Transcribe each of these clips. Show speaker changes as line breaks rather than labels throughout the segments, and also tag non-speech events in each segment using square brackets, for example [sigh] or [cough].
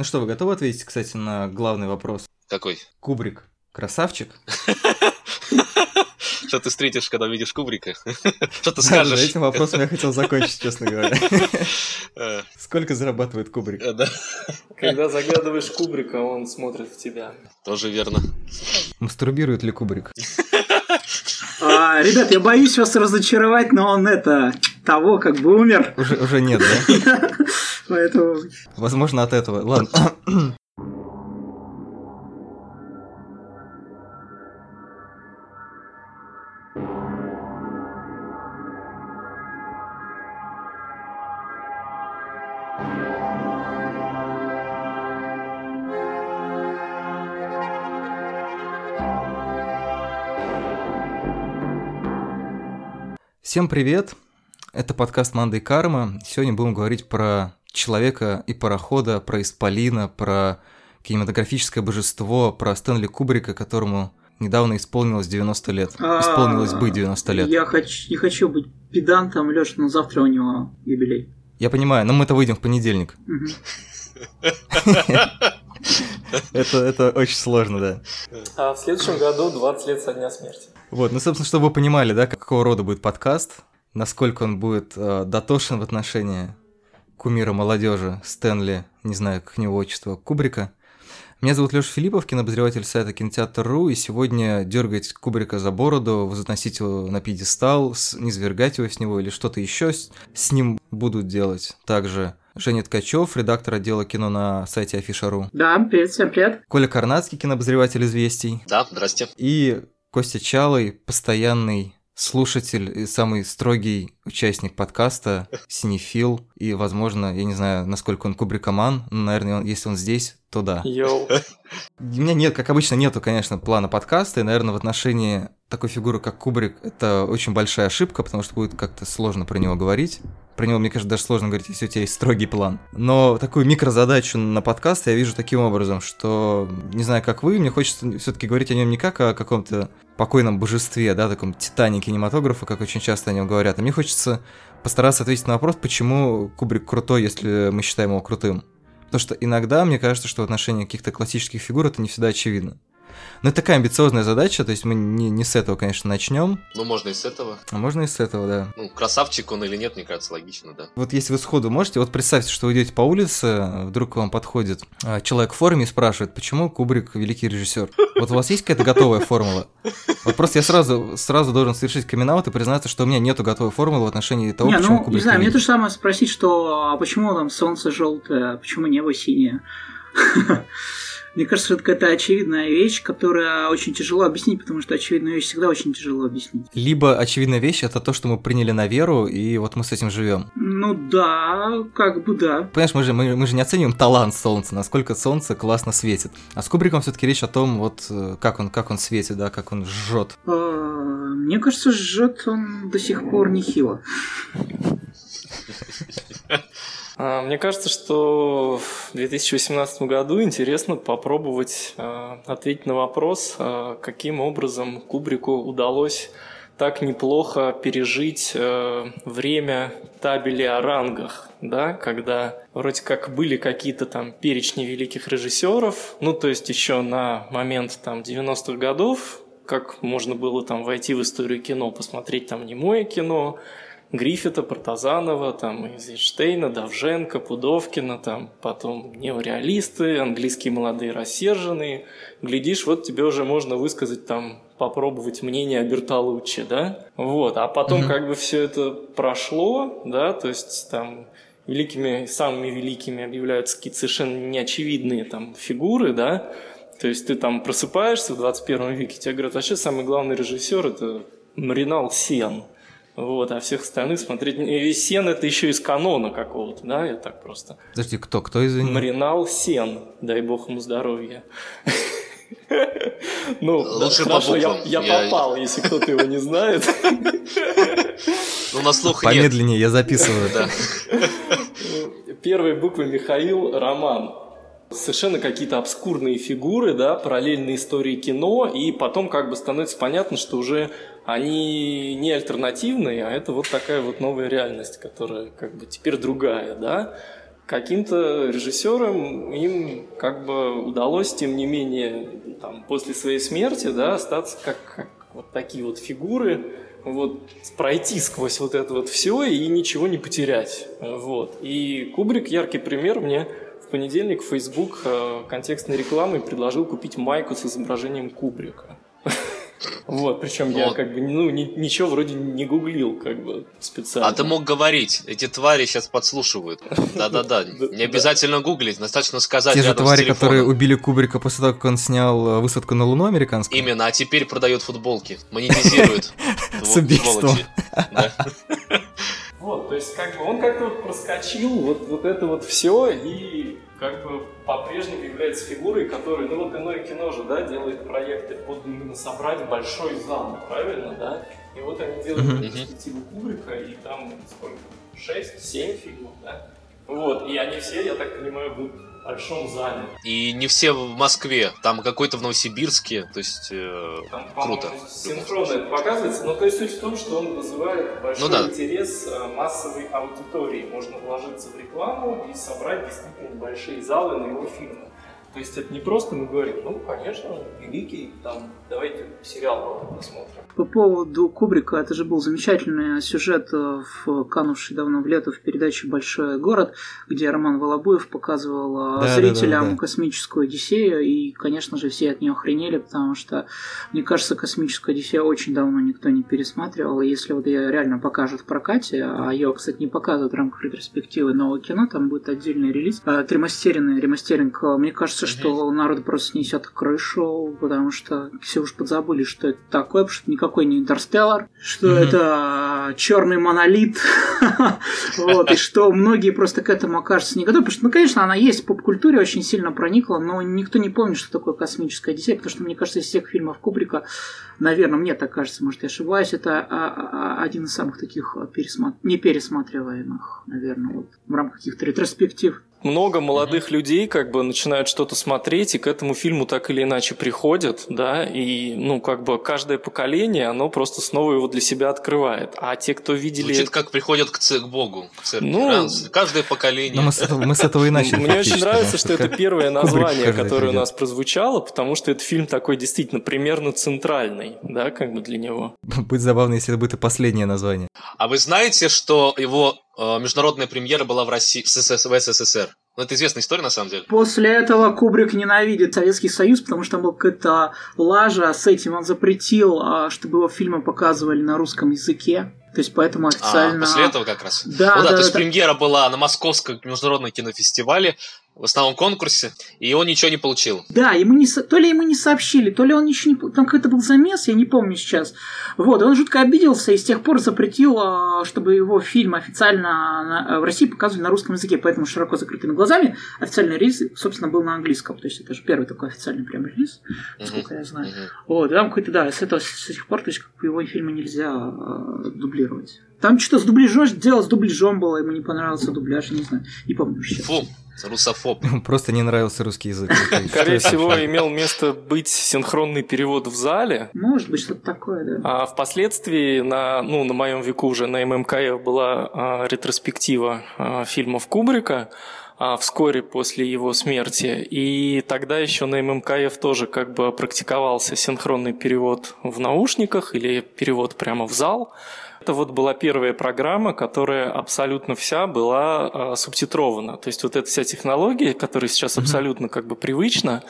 Ну что, вы готовы ответить, кстати, на главный вопрос?
Какой?
Кубрик. Красавчик?
Что ты встретишь, когда увидишь Кубрика? [laughs] Что ты
Да,
скажешь?
Этим вопросом я хотел закончить, честно говоря. [laughs]
Э,
Сколько зарабатывает Кубрик?
э, Да,
Когда заглядываешь Кубрика, он смотрит в тебя.
тоже верно.
Мастурбирует ли Кубрик? [laughs]
А, ребят, я боюсь вас разочаровать, но он это того как бы умер,
Уже, уже нет, да?
Поэтому
Возможно, от этого. Ладно. Всем привет! Это подкаст «Манда и карма». Сегодня будем говорить про человека и парохода, про Исполина, про кинематографическое божество, про Стэнли Кубрика, которому недавно исполнилось 90 лет.
А,
Исполнилось бы 90 лет.
я хочу, не хочу быть педантом, Леш, но завтра у него юбилей.
Я понимаю, но мы-то выйдем в понедельник. [laughs] Это, это очень сложно, да.
А в следующем году 20 лет со дня смерти.
Вот, ну, собственно, чтобы вы понимали, да, какого рода будет подкаст, насколько он будет э, дотошен в отношении кумира молодежи Стэнли, не знаю, как него отчество, Кубрика. Меня зовут Леша Филиппов, кинообозреватель сайта Кинотеатр.ру, и сегодня дергать Кубрика за бороду, возносить его на пьедестал, низвергать его с него или что-то еще с, ним будут делать. Также Женя Ткачев, редактор отдела кино на сайте Афиша.ру,
Да, привет, всем привет.
Коля Карнацкий, кинообозреватель «Известий»,
Да, здрасте.
и Костя Чалый, постоянный слушатель и самый строгий участник подкаста, синефил, и, возможно, я не знаю, насколько он кубрикоман, но, наверное, он- если он здесь, то да.
Йоу. [laughs]
У меня нет, как обычно, нету, конечно, плана подкаста, и, наверное, в отношении такой фигуры, как Кубрик, это очень большая ошибка, потому что будет как-то сложно про него говорить. Про него, мне кажется, даже сложно говорить, если у тебя есть строгий план. Но такую микрозадачу на подкаст я вижу таким образом, что, не знаю, как вы, мне хочется все-таки говорить о нем не как о каком-то покойном божестве, да, таком титане кинематографа, как очень часто о нем говорят, а мне хочется постараться ответить на вопрос, почему Кубрик крутой, если мы считаем его крутым. Потому что иногда мне кажется, что в отношении каких-то классических фигур это не всегда очевидно. Но это такая амбициозная задача, то есть мы не, не с этого, конечно, начнем,
Ну, можно и с этого.
а можно и с этого, да.
Ну, красавчик он или нет, мне кажется, логично, да.
Вот если вы сходу можете, вот представьте, что вы идете по улице, вдруг к вам подходит а, человек в форме и спрашивает, почему Кубрик великий режиссер. Вот у вас есть какая-то готовая формула? Вот просто я сразу, сразу должен совершить камин и признаться, что у меня нету готовой формулы в отношении того,
не,
почему
ну,
Кубрик
не знаю, мне
великий.
то же самое спросить, что а почему там солнце желтое, а почему небо синее. [laughs] Мне кажется, это какая-то очевидная вещь, которая очень тяжело объяснить, потому что очевидную вещь всегда очень тяжело объяснить.
Либо очевидная вещь это то, что мы приняли на веру, и вот мы с этим живем.
Ну да, как бы да.
Понимаешь, мы же, мы, мы же не оцениваем талант Солнца, насколько Солнце классно светит. А с Кубриком все-таки речь о том, вот э, как он, как он светит, да, как он жжет.
А, Мне кажется, жжет он до сих пор нехило. [laughs]
А, Мне кажется, что в 2018 году интересно попробовать а, ответить на вопрос, а, каким образом Кубрику удалось так неплохо пережить время табели о рангах, да, когда вроде как были какие-то там перечни великих режиссеров, ну то есть еще на момент там 90-х годов, как можно было там войти в историю кино, посмотреть там немое кино, Гриффита, Партазанова, там, Эйзенштейна, Давженко, Пудовкина, там, потом неореалисты, английские молодые рассерженные. Глядишь, вот тебе уже можно высказать там, попробовать мнение о Бертолуччи, да? Вот, а потом как бы все это прошло, да, то есть там великими, самыми великими объявляются какие-то совершенно неочевидные там фигуры, да, то есть ты там просыпаешься в 21 веке, тебе говорят, вообще самый главный режиссер это Маринал Сен. Вот, а всех остальных смотреть... И Сен это еще из канона какого-то, да, я так просто.
Подожди, кто, кто извини?
Маринал Сен, дай бог ему здоровья. [laughs] Ну,
Лучше по
хорошо, я Я- попал, если кто-то его не знает.
Ну, на слух нет.
Помедленнее, я записываю.
Да.
Первые буквы Михаил Роман. Совершенно какие-то обскурные фигуры, да, параллельные истории кино, и потом как бы становится понятно, что уже они не альтернативные, а это вот такая вот новая реальность, которая как бы теперь другая, да. каким-то режиссерам им как бы удалось, тем не менее, там, после своей смерти, да, остаться как, как вот такие вот фигуры, вот пройти сквозь вот это вот все и ничего не потерять. Вот. И Кубрик яркий пример мне в понедельник Facebook э, контекстной рекламой предложил купить майку с изображением Кубрика. Вот, причем я как бы, ну, ничего вроде не гуглил, как бы, специально.
А ты мог говорить, эти твари сейчас подслушивают. Да-да-да, [laughs] не обязательно гуглить, достаточно сказать
Те же твари, которые убили Кубрика после того, как он снял э, «Высадку на Луну» американскую?
Именно, а теперь продают футболки, монетизируют. [laughs]
С убийством. [laughs]
Вот, то есть, как бы он как-то проскочил вот, вот это вот все и как бы по-прежнему является фигурой, которая, ну вот иное кино же, да, делает проекты под именно собрать большой зал, правильно, да? И вот они делают uh-huh. перспективу Кубрика, и там сколько? 6-7 фильмов, да? Вот, и они все, я так понимаю, будут большом зале.
И не все в Москве, там какой-то в Новосибирске, то есть э, там, круто.
Синхронно это показывается, но то есть суть в том, что он вызывает большой ну, да. интерес э, массовой аудитории. Можно вложиться в рекламу и собрать действительно большие залы на его фильмы. То есть это не просто мы говорим, ну, конечно, великий, там, давайте сериал посмотрим.
По поводу Кубрика, это же был замечательный сюжет э, в канувший давно в лето в передаче «Большой город», где Роман Волобуев показывал э, да, зрителям да, да, да. космическую Одиссею, и, конечно же, все от нее охренели, потому что, мне кажется, космическую Одиссею очень давно никто не пересматривал, и если вот ее реально покажут в прокате, а ее, кстати, не показывают в рамках ретроспективы нового кино, там будет отдельный релиз, э, тремастеренный ремастеринг, мне кажется, кажется, что народ просто снесет крышу, потому что все уж подзабыли, что это такое, потому что никакой не Интерстеллар, что mm-hmm. это черный монолит, [laughs] вот, и что многие просто к этому окажутся не готовы, потому что, ну, конечно, она есть в поп-культуре, очень сильно проникла, но никто не помнит, что такое космическая Одиссея, потому что, мне кажется, из всех фильмов Кубрика, наверное, мне так кажется, может, я ошибаюсь, это а, а, один из самых таких пересмат... не пересматриваемых, наверное, вот, в рамках каких-то ретроспектив
много молодых mm-hmm. людей как бы начинают что-то смотреть и к этому фильму так или иначе приходят, да, и ну как бы каждое поколение, оно просто снова его для себя открывает. А те, кто видели...
Звучит как приходят к, к Богу, к церкви. Ну, каждое поколение. Но
мы с этого, мы с этого и начали.
Мне очень нравится, что это первое название, которое у нас прозвучало, потому что этот фильм такой действительно примерно центральный, да, как бы для него.
Будет забавно, если это будет и последнее название.
А вы знаете, что его международная премьера была в России, в СССР. Ну, это известная история, на самом деле.
После этого Кубрик ненавидит Советский Союз, потому что там была какая-то лажа с этим. Он запретил, а, чтобы его фильмы показывали на русском языке. То есть поэтому а, официально...
А, после этого как раз.
Да,
ну, да,
да,
то есть
да.
премьера была на Московском международном кинофестивале, в основном конкурсе, и он ничего не получил.
Да, ему не, то ли ему не сообщили, то ли он ничего не... Там какой-то был замес, я не помню сейчас. Вот, он жутко обиделся и с тех пор запретил, а, чтобы его фильм официально в России показывали на русском языке, поэтому широко закрытыми глазами официальный релиз, собственно, был на английском. То есть это же первый такой официальный прям релиз, насколько uh-huh. я знаю. Uh-huh. Вот, там какой-то, да, с этого с тех пор, то есть его фильмы нельзя э, дублировать. Там что-то с дубляжом, дело с дубляжом было, ему не понравился дубляж, не знаю, не помню сейчас.
Фу, русофоб. [laughs]
Просто не нравился русский язык. [laughs]
Скорее всего, имел место быть синхронный перевод в зале.
Может быть, что-то такое, да.
А впоследствии на, ну, на моем веку уже на ММКФ была а, ретроспектива а, фильмов Кубрика, а, вскоре после его смерти. И тогда еще на ММКФ тоже как бы практиковался синхронный перевод в наушниках или перевод прямо в зал. Это вот была первая программа, которая абсолютно вся была э, субтитрована. То есть вот эта вся технология, которая сейчас абсолютно как бы привычна,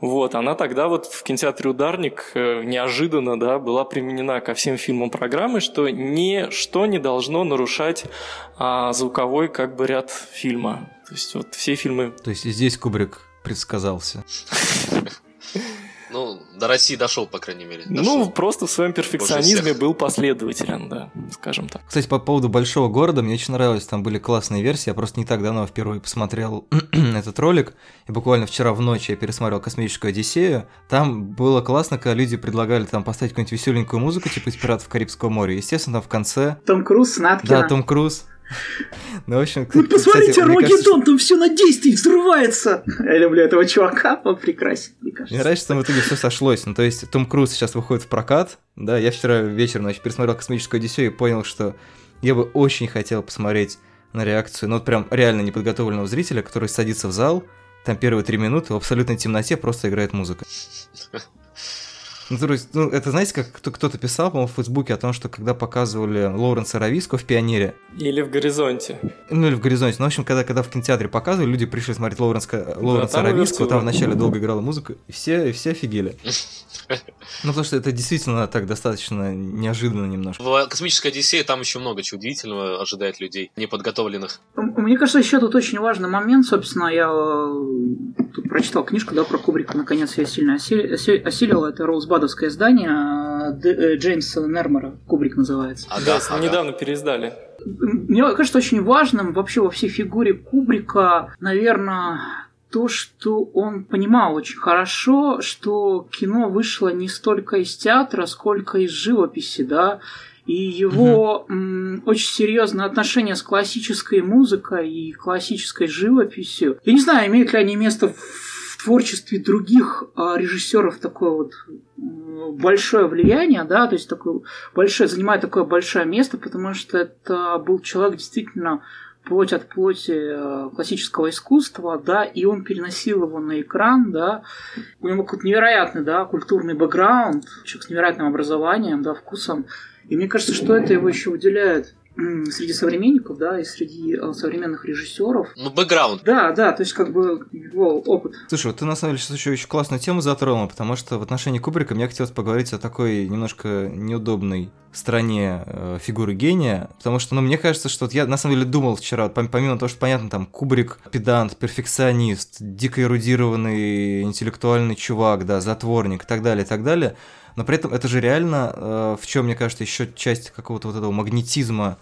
вот, она тогда вот в кинотеатре «Ударник» э, неожиданно да, была применена ко всем фильмам программы, что ничто не должно нарушать э, звуковой как бы ряд фильма. То есть вот все фильмы...
То есть здесь Кубрик предсказался. [laughs]
Ну, до России дошел, по крайней мере.
Ну, дошел. Ну, просто в своем перфекционизме был последователен, да, скажем так.
Кстати, по поводу большого города, мне очень нравилось, там были классные версии. Я просто не так давно впервые посмотрел [clears throat] этот ролик, и буквально вчера в ночь я пересмотрел космическую Одиссею. Там было классно, когда люди предлагали там поставить какую-нибудь веселенькую музыку, типа из пиратов Карибского моря. Естественно, там в конце.
Том Круз, Наткина.
Да, Том Круз. Ну, в общем,
Вы посмотрите, Рогедон, там все на действии взрывается. Я люблю этого чувака, он прекрасен,
мне кажется. Мне нравится, что в итоге все сошлось. Ну, то есть, Том Круз сейчас выходит в прокат, да, я вчера вечером, значит, пересмотрел «Космическую Одиссею» и понял, что я бы очень хотел посмотреть на реакцию, ну вот прям реально неподготовленного зрителя, который садится в зал, там первые три минуты в абсолютной темноте просто играет музыка. [laughs] Ну, то есть, ну, это знаете, как кто-то писал, по-моему, в Фейсбуке о том, что когда показывали Лоуренса Рависко в «Пионере».
Или в «Горизонте».
Ну, или в «Горизонте». Ну, в общем, когда, когда в кинотеатре показывали, люди пришли смотреть Лоуренса, Лоуренса да, Рависко, там вначале долго играла музыка, и все, и все офигели. [laughs] Ну, потому что это действительно так достаточно неожиданно немножко.
В «Космической Одиссее» там еще много чего удивительного ожидает людей, неподготовленных.
Мне кажется, еще тут очень важный момент, собственно, я э, тут прочитал книжку, да, про Кубрика, наконец я сильно осилил, это Роузбадовское издание э, Джеймса Нермера, Кубрик называется.
Ага, ага. недавно переиздали.
Мне кажется очень важным вообще во всей фигуре Кубрика, наверное, то, что он понимал очень хорошо, что кино вышло не столько из театра, сколько из живописи, да, и его угу. м, очень серьезное отношение с классической музыкой и классической живописью. Я не знаю, имеют ли они место в творчестве других а, режиссеров такое вот большое влияние, да, то есть такое большое, занимает такое большое место, потому что это был человек действительно плоть от плоти э, классического искусства, да, и он переносил его на экран, да, у него какой-то невероятный, да, культурный бэкграунд, человек с невероятным образованием, да, вкусом, и мне кажется, что это его еще выделяет среди современников, да, и среди э, современных режиссеров.
Ну, бэкграунд.
Да, да, то есть как бы его опыт.
Слушай, вот ты на самом деле сейчас еще очень классную тему затронул, потому что в отношении Кубрика мне хотелось поговорить о такой немножко неудобной стороне э, фигуры гения, потому что, ну, мне кажется, что вот я на самом деле думал вчера, помимо того, что понятно, там, Кубрик, педант, перфекционист, дико эрудированный интеллектуальный чувак, да, затворник и так далее, и так далее, но при этом это же реально, э, в чем, мне кажется, еще часть какого-то вот этого магнетизма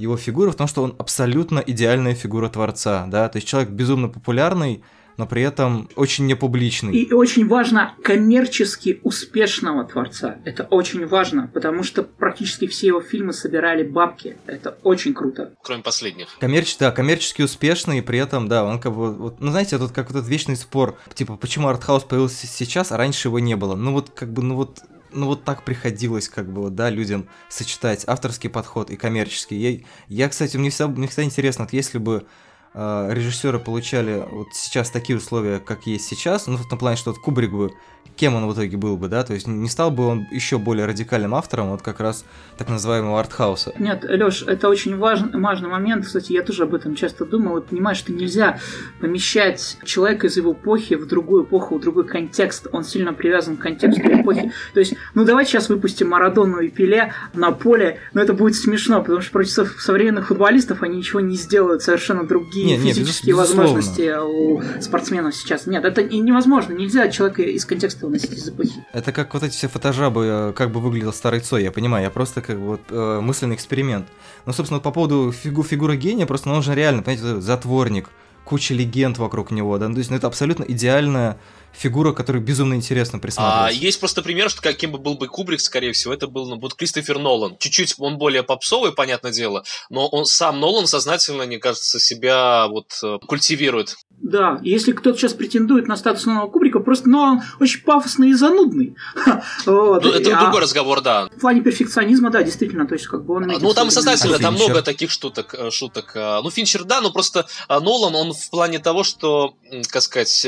его фигуры, в том, что он абсолютно идеальная фигура Творца, да, то есть человек безумно популярный, но при этом очень непубличный.
И очень важно коммерчески успешного творца. Это очень важно, потому что практически все его фильмы собирали бабки. Это очень круто.
Кроме последних.
Коммерчески, да, коммерчески успешный, и при этом, да, он как бы, вот, ну знаете, тут как вот этот вечный спор, типа, почему артхаус появился сейчас, а раньше его не было. Ну вот, как бы, ну вот, ну вот так приходилось как бы, да, людям сочетать авторский подход и коммерческий. Я, я кстати, мне всегда, мне всегда интересно, вот если бы режиссеры получали вот сейчас такие условия, как есть сейчас, ну в том плане, что вот Кубрик бы кем он в итоге был бы, да? То есть не стал бы он еще более радикальным автором, вот как раз так называемого артхауса.
Нет, Леш, это очень важный, важный момент. Кстати, я тоже об этом часто думал. И понимаешь, что нельзя помещать человека из его эпохи в другую эпоху, в другой контекст. Он сильно привязан к контексту эпохи. То есть, ну давайте сейчас выпустим Марадону и Пеле на поле, но это будет смешно, потому что против современных футболистов они ничего не сделают, совершенно другие не, физические не, возможности у спортсменов сейчас. Нет, это невозможно. Нельзя человека из контекста выносить из эпохи.
Это как вот эти все фотожабы, э, как бы выглядел старый Цой, я понимаю, я просто как бы вот э, мысленный эксперимент. Но, собственно, по поводу фигу фигуры гения, просто нужно реально, понимаете, затворник, куча легенд вокруг него, да, ну, то есть ну, это абсолютно идеальная фигура, которой безумно интересно присматриваться.
А, есть просто пример, что каким бы был бы Кубрик, скорее всего, это был ну, вот Кристофер Нолан. Чуть-чуть он более попсовый, понятное дело, но он сам Нолан сознательно, мне кажется, себя вот э, культивирует.
Да, если кто-то сейчас претендует на статус нового Кубрика, просто но он очень пафосный и занудный. [laughs]
вот. ну, это а другой разговор, да.
В плане перфекционизма, да, действительно, то есть как бы он...
Ну, там сознательно, а там много таких э, шуток. Э, ну, Финчер, да, но просто Нолан, он в плане того, что, как сказать,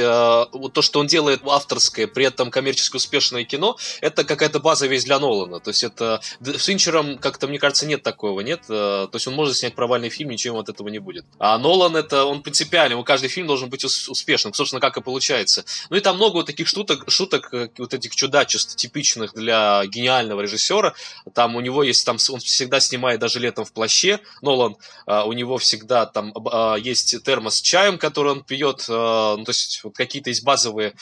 вот то, что он делает авторское, при этом коммерчески успешное кино, это какая-то база весь для Нолана. То есть это... С Финчером как-то, мне кажется, нет такого, нет? То есть он может снять провальный фильм, ничего от этого не будет. А Нолан это, он принципиальный, у каждый фильм должен должен быть успешным, собственно, как и получается. Ну и там много вот таких шуток, шуток э, вот этих чудачеств, типичных для гениального режиссера. Там у него есть, там он всегда снимает даже летом в плаще, Нолан, а, у него всегда там а, есть термос с чаем, который он пьет, а, ну, то есть вот какие-то есть базовые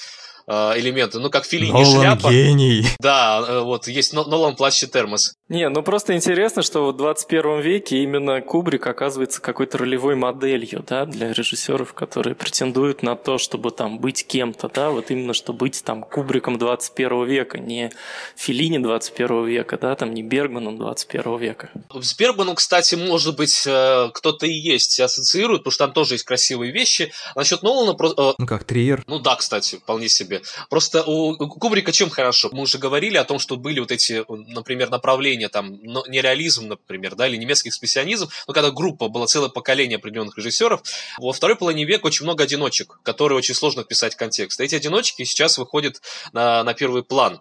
элементы, ну как Филини
Нолан
шляпа.
гений.
Да, э, вот есть Нолан плащ и термос.
Не, ну просто интересно, что в 21 веке именно Кубрик оказывается какой-то ролевой моделью, да, для режиссеров, которые претендуют на то, чтобы там быть кем-то, да, вот именно, что быть там Кубриком 21 века, не Филини 21 века, да, там не Бергманом 21 века.
С Бергманом, кстати, может быть, э, кто-то и есть, ассоциирует, потому что там тоже есть красивые вещи. Насчет Нолана...
Э, ну как, Триер?
Ну да, кстати, вполне себе. Просто у Кубрика чем хорошо? Мы уже говорили о том, что были вот эти, например, направления там, нереализм, например, да, или немецкий экспрессионизм, но когда группа, было целое поколение определенных режиссеров, во второй половине века очень много одиночек, которые очень сложно вписать в контекст. Эти одиночки сейчас выходят на, на первый план.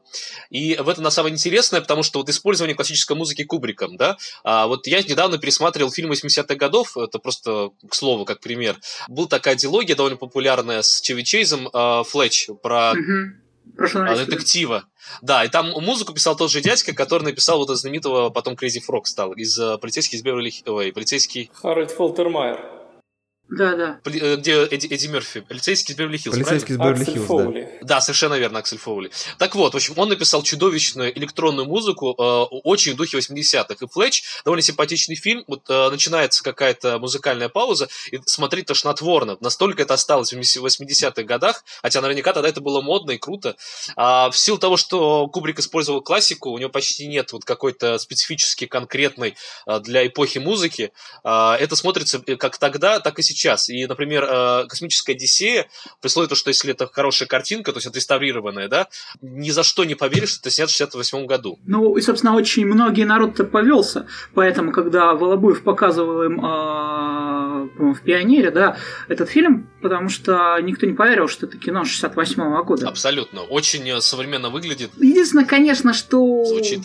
И в этом на самое интересное, потому что вот использование классической музыки Кубриком, да, а вот я недавно пересматривал фильм 80-х годов, это просто к слову, как пример. Была такая диалогия довольно популярная с Чеви Чейзом, э, Флетч, про а, детектива. Да, и там музыку писал тот же дядька, который написал вот знаменитого потом Crazy Frog стал из uh, полицейских из Беверли... Ой, полицейский...
Харальд Фолтермайер.
Да, да.
Э, где Эдди, Эдди Мерфи? Полицейский из Беверли Хиллз,
Полицейский из Беверли Хиллз, да.
Да, совершенно верно, Аксель Фоули. Так вот, в общем, он написал чудовищную электронную музыку, э, очень в духе 80-х. И Флетч, довольно симпатичный фильм, вот э, начинается какая-то музыкальная пауза, и смотреть тошнотворно. Настолько это осталось в 80-х годах, хотя наверняка тогда это было модно и круто. А в силу того, что Кубрик использовал классику, у него почти нет вот какой-то специфически конкретной э, для эпохи музыки, э, это смотрится как тогда, так и сейчас сейчас. И, например, э, «Космическая Одиссея», при условии, что если это хорошая картинка, то есть отреставрированная, да, ни за что не поверишь, что это снято в 68 году.
Ну, и, собственно, очень многие народ-то повелся. Поэтому, когда Волобуев показывал им э, в «Пионере», да, этот фильм, потому что никто не поверил, что это кино 68 -го года.
Абсолютно. Очень э, современно выглядит.
Единственное, конечно, что...
Звучит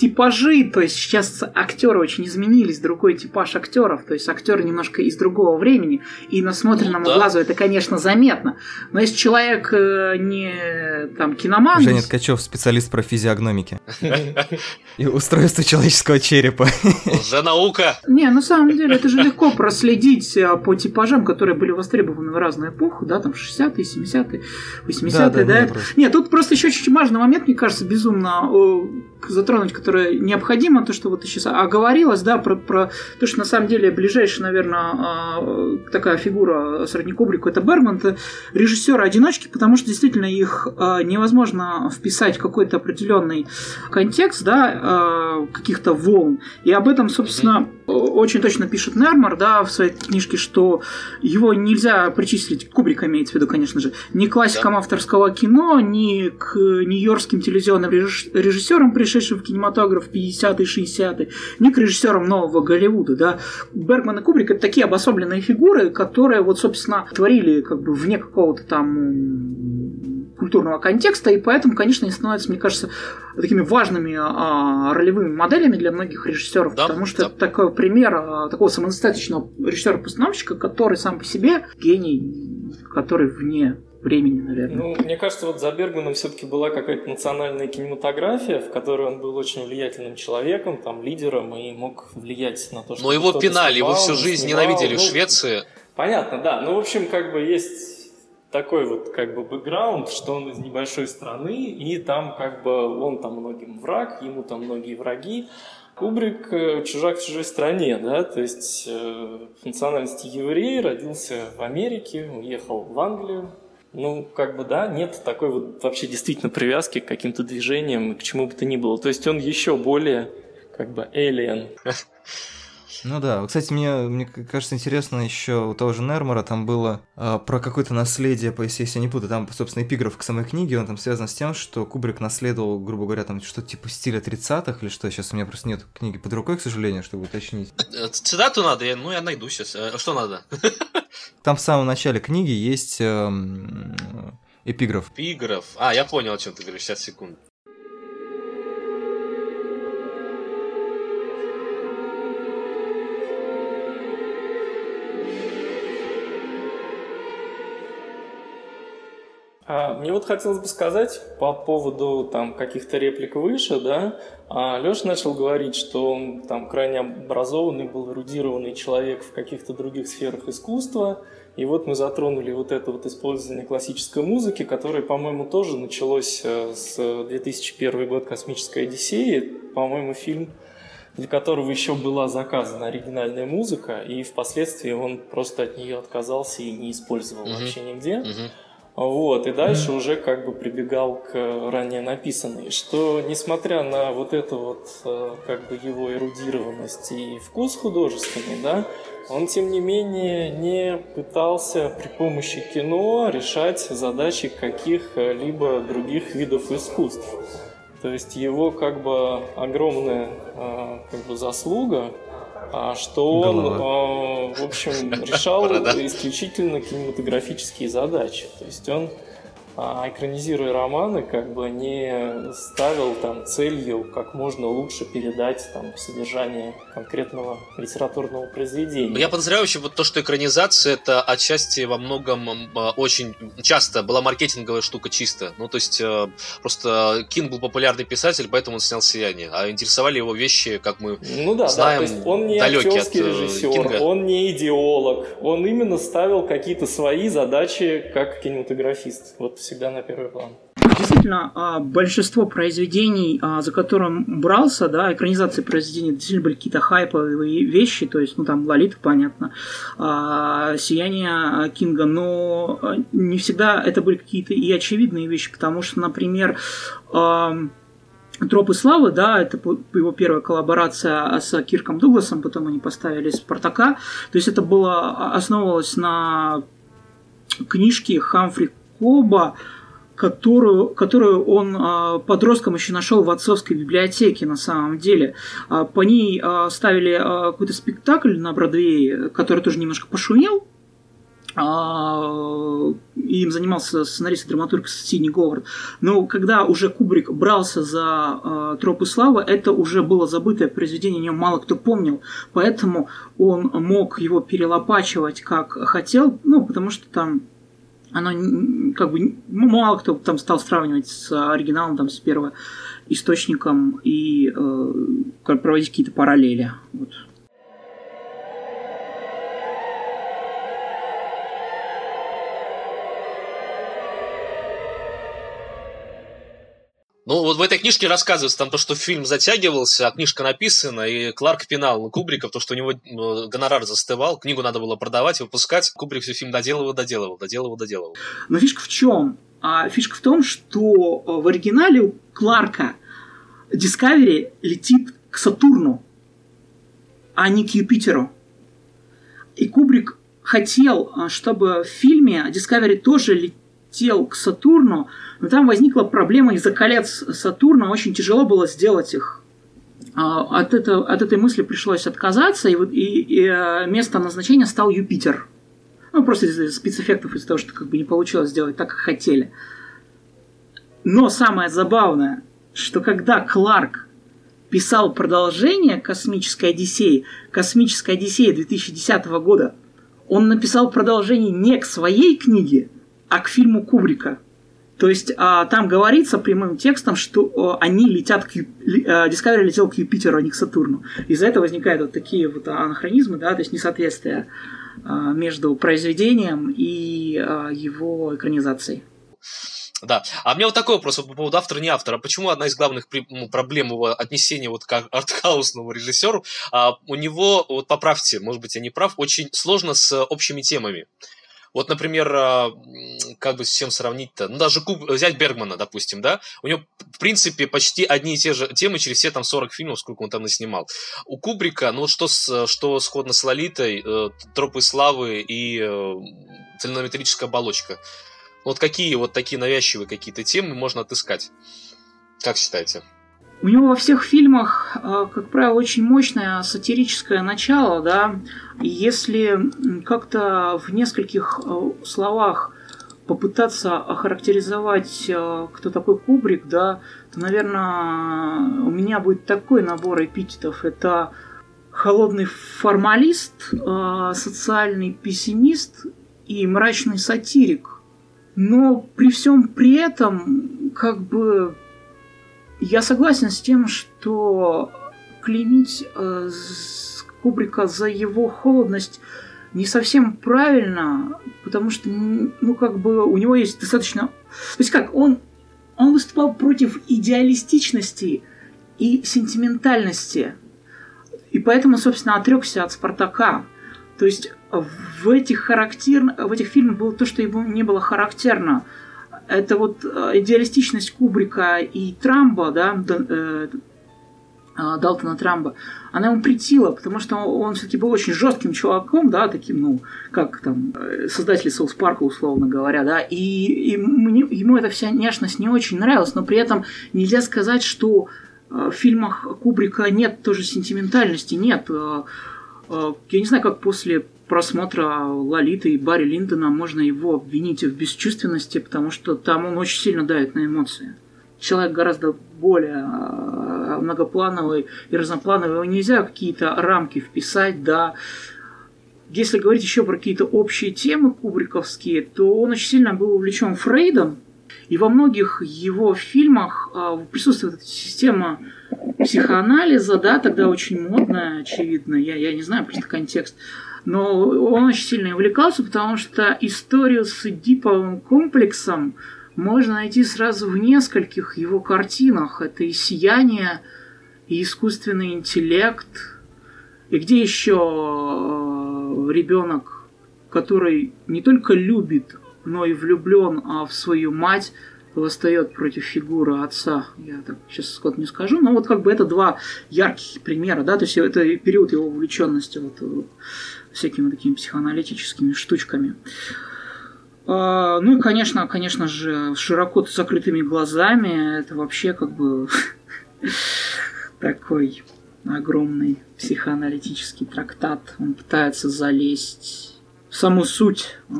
типажи, то есть сейчас актеры очень изменились, другой типаж актеров, то есть актеры немножко из другого времени, и насмотренному ну, да. глазу это, конечно, заметно. Но если человек э, не там киноман...
Женя Ткачев, специалист про физиогномики. И устройство человеческого черепа.
За наука!
Не, на самом деле это же легко проследить э, по типажам, которые были востребованы в разную эпоху, да, там 60-е, 70-е, 80-е, да? Нет, тут просто еще очень важный момент, мне кажется, безумно затронуть, которое необходимо, то, что вот сейчас оговорилось, да, про, про то, что на самом деле ближайшая, наверное, а, такая фигура сродни Кубрику это Бергман, это режиссеры-одиночки, потому что действительно их а, невозможно вписать в какой-то определенный контекст, да, а, каких-то волн. И об этом, собственно, очень точно пишет Нермар, да, в своей книжке, что его нельзя причислить, Кубрика имеется в виду, конечно же, ни классикам да. авторского кино, ни к нью-йоркским телевизионным режиссерам, пришедшим в кинематограф 50-е, 60-е, ни к режиссерам нового Голливуда, да. Бергман и Кубрик это такие обособленные фигуры, которые вот, собственно, творили как бы вне какого-то там культурного контекста, и поэтому, конечно, они становятся, мне кажется, такими важными а, ролевыми моделями для многих режиссеров, да, потому что да. это такой пример а, такого самодостаточного режиссера-постановщика, который сам по себе гений, который вне времени, наверное.
Ну, мне кажется, вот за Бергманом все-таки была какая-то национальная кинематография, в которой он был очень влиятельным человеком, там, лидером, и мог влиять на то, что...
Но его пинали, его всю жизнь снимал. ненавидели ну, в Швеции.
Понятно, да. Ну, в общем, как бы есть такой вот как бы бэкграунд, что он из небольшой страны, и там как бы он там многим враг, ему там многие враги. Кубрик э, чужак в чужой стране, да, то есть э, национальности еврей, родился в Америке, уехал в Англию, ну, как бы, да, нет такой вот вообще действительно привязки к каким-то движениям, к чему бы то ни было. То есть он еще более, как бы, alien. [laughs]
Ну да, кстати, мне, мне кажется, интересно еще у того же Нермора там было э, про какое-то наследие, по если я не путаю, там, собственно, эпиграф к самой книге, он там связан с тем, что Кубрик наследовал, грубо говоря, там что-то типа стиля 30-х или что, сейчас у меня просто нет книги под рукой, к сожалению, чтобы уточнить.
Э, цитату надо, я, ну я найду сейчас. А что надо? [laughs]
Там в самом начале книги есть э, эпиграф.
Эпиграф. А, я понял, о чем ты говоришь, сейчас секунд.
Мне вот хотелось бы сказать по поводу там каких-то реплик выше, да, а Леша начал говорить, что он там крайне образованный, был эрудированный человек в каких-то других сферах искусства, и вот мы затронули вот это вот использование классической музыки, которое, по-моему, тоже началось э, с 2001 год «Космическая Одиссея», по-моему, фильм, для которого еще была заказана оригинальная музыка, и впоследствии он просто от нее отказался и не использовал mm-hmm. вообще нигде. Mm-hmm. Вот, и дальше уже как бы прибегал к ранее написанной, что несмотря на вот эту вот э, как бы его эрудированность и вкус художественный, да, он тем не менее не пытался при помощи кино решать задачи каких-либо других видов искусств. То есть его как бы огромная а, как бы заслуга, а, что он, а, в общем, [laughs] решал исключительно кинематографические задачи. То есть он экранизируя романы, как бы не ставил там целью как можно лучше передать там содержание конкретного литературного произведения.
Я подозреваю вообще вот то, что экранизация это отчасти во многом очень часто была маркетинговая штука чисто. Ну, то есть э, просто Кинг был популярный писатель, поэтому он снял «Сияние». А интересовали его вещи, как мы ну, да, знаем, да, то есть
он не
далекие от
э, режиссер, Кинга. он не идеолог, он именно ставил какие-то свои задачи как кинематографист. Вот всегда на первый план.
Действительно, а, большинство произведений, а, за которым брался, да, экранизации произведений, действительно были какие-то хайповые вещи, то есть, ну, там, Лолита, понятно, а, Сияние Кинга, но не всегда это были какие-то и очевидные вещи, потому что, например, Тропы славы, да, это его первая коллаборация с Кирком Дугласом, потом они поставили Спартака. То есть это было основывалось на книжке Хамфри Коба, которую, которую он а, подростком еще нашел в отцовской библиотеке на самом деле. А, по ней а, ставили какой-то спектакль на Бродвее, который тоже немножко пошумел. Им занимался сценарист и драматург Сидни Говард. Но когда уже Кубрик брался за «Тропы славы», это уже было забытое произведение, о нем мало кто помнил. Поэтому он мог его перелопачивать как хотел, ну, потому что там оно как бы ну, мало кто там стал сравнивать с оригиналом, там, с первым источником и э, проводить какие-то параллели. Вот.
Ну, вот в этой книжке рассказывается там то, что фильм затягивался, а книжка написана, и Кларк пинал Кубрика, то, что у него э, гонорар застывал, книгу надо было продавать, выпускать. Кубрик все фильм доделывал, доделывал, доделывал, доделывал.
Но фишка в чем? А фишка в том, что э, в оригинале у Кларка Discovery летит к Сатурну, а не к Юпитеру. И Кубрик хотел, э, чтобы в фильме Discovery тоже летел к Сатурну, но там возникла проблема из-за колец Сатурна, очень тяжело было сделать их. А, от, это, от этой мысли пришлось отказаться, и, и, и э, место назначения стал Юпитер. Ну, просто из-за спецэффектов, из-за того, что как бы не получилось сделать так, как хотели. Но самое забавное, что когда Кларк писал продолжение «Космической Одиссеи», «Космическая Одиссея» 2010 года, он написал продолжение не к своей книге, а к фильму Кубрика – то есть а, там говорится прямым текстом, что они летят к а, Discovery летел к Юпитеру, а не к Сатурну. Из-за этого возникают вот такие вот анахронизмы, да, то есть несоответствие а, между произведением и а, его экранизацией.
Да. А у меня вот такой вопрос по поводу автора, не автора. Почему одна из главных ну, проблем его отнесения вот к артхаусному режиссеру, а, у него, вот поправьте, может быть, я не прав, очень сложно с общими темами. Вот, например, а, как бы с чем сравнить-то? Ну, даже Куб... взять Бергмана, допустим, да? У него, в принципе, почти одни и те же темы через все там 40 фильмов, сколько он там наснимал. У Кубрика, ну, что, с, что сходно с Лолитой, э, Тропы славы и э, цельнометрическая оболочка. Вот какие вот такие навязчивые какие-то темы можно отыскать? Как считаете?
У него во всех фильмах, а, как правило, очень мощное сатирическое начало, да, если как-то в нескольких а, словах попытаться охарактеризовать, а, кто такой Кубрик, да, то, наверное, у меня будет такой набор эпитетов. Это холодный формалист, социальный пессимист и мрачный сатирик. Но при всем при этом, как бы я согласен с тем, что клеймить э, Кубрика за его холодность не совсем правильно, потому что, ну, как бы у него есть достаточно... То есть как, он, он выступал против идеалистичности и сентиментальности, и поэтому, собственно, отрекся от Спартака. То есть в этих, характер... в этих фильмах было то, что ему не было характерно – это вот э, идеалистичность Кубрика и Трамба, да, э, э, Далтона Трамба, она ему притила, потому что он все-таки был очень жестким чуваком, да, таким, ну, как там, создатели Соус Парка, условно говоря, да, и, и ему эта вся нежность не очень нравилась, но при этом нельзя сказать, что в фильмах Кубрика нет тоже сентиментальности, нет. Я не знаю, как после просмотра Лолиты и Барри Линдона можно его обвинить в бесчувственности, потому что там он очень сильно давит на эмоции. Человек гораздо более а, многоплановый и разноплановый, его нельзя какие-то рамки вписать, да. Если говорить еще про какие-то общие темы кубриковские, то он очень сильно был увлечен Фрейдом, и во многих его фильмах э, присутствует эта система психоанализа, да, тогда очень модная, очевидно, я, я не знаю просто контекст, но он очень сильно увлекался, потому что историю с Эдиповым комплексом можно найти сразу в нескольких его картинах. Это и «Сияние», и «Искусственный интеллект», и где еще э, ребенок, который не только любит, но и влюблен а в свою мать, восстает против фигуры отца. Я так сейчас скот не скажу, но вот как бы это два ярких примера, да, то есть это период его увлеченности вот всякими такими психоаналитическими штучками. А, ну и, конечно, конечно же, широко закрытыми глазами это вообще как бы [laughs] такой огромный психоаналитический трактат. Он пытается залезть в саму суть э,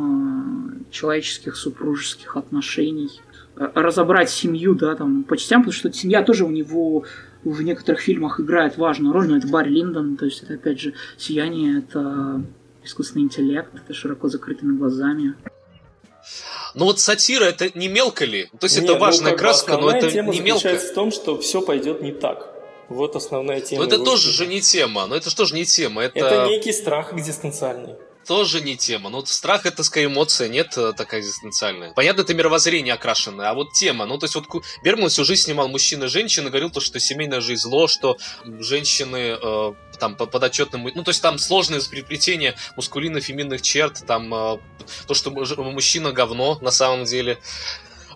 человеческих супружеских отношений, разобрать семью, да, там, по частям, потому что семья тоже у него в некоторых фильмах играет важную роль, но это Барри Линдон, то есть это опять же «Сияние», это искусственный интеллект, это широко закрытыми глазами.
Ну вот сатира это не мелко ли? То есть Нет, это ну, важная ну, краска, но это
тема
не мелко.
в том, что все пойдет не так. Вот основная тема.
Но это тоже же не тема. Но это же тоже не тема. Это...
это некий страх экзистенциальный
тоже не тема. Ну, страх это скорее эмоция, нет э, такая экзистенциальная. Понятно, это мировоззрение окрашенное, а вот тема. Ну, то есть вот Бергман всю жизнь снимал мужчины и женщины, говорил то, что семейная жизнь зло, что женщины э, там подотчетным... Ну, то есть там сложное переплетение мускулинно-феминных черт, там э, то, что мужчина говно на самом деле.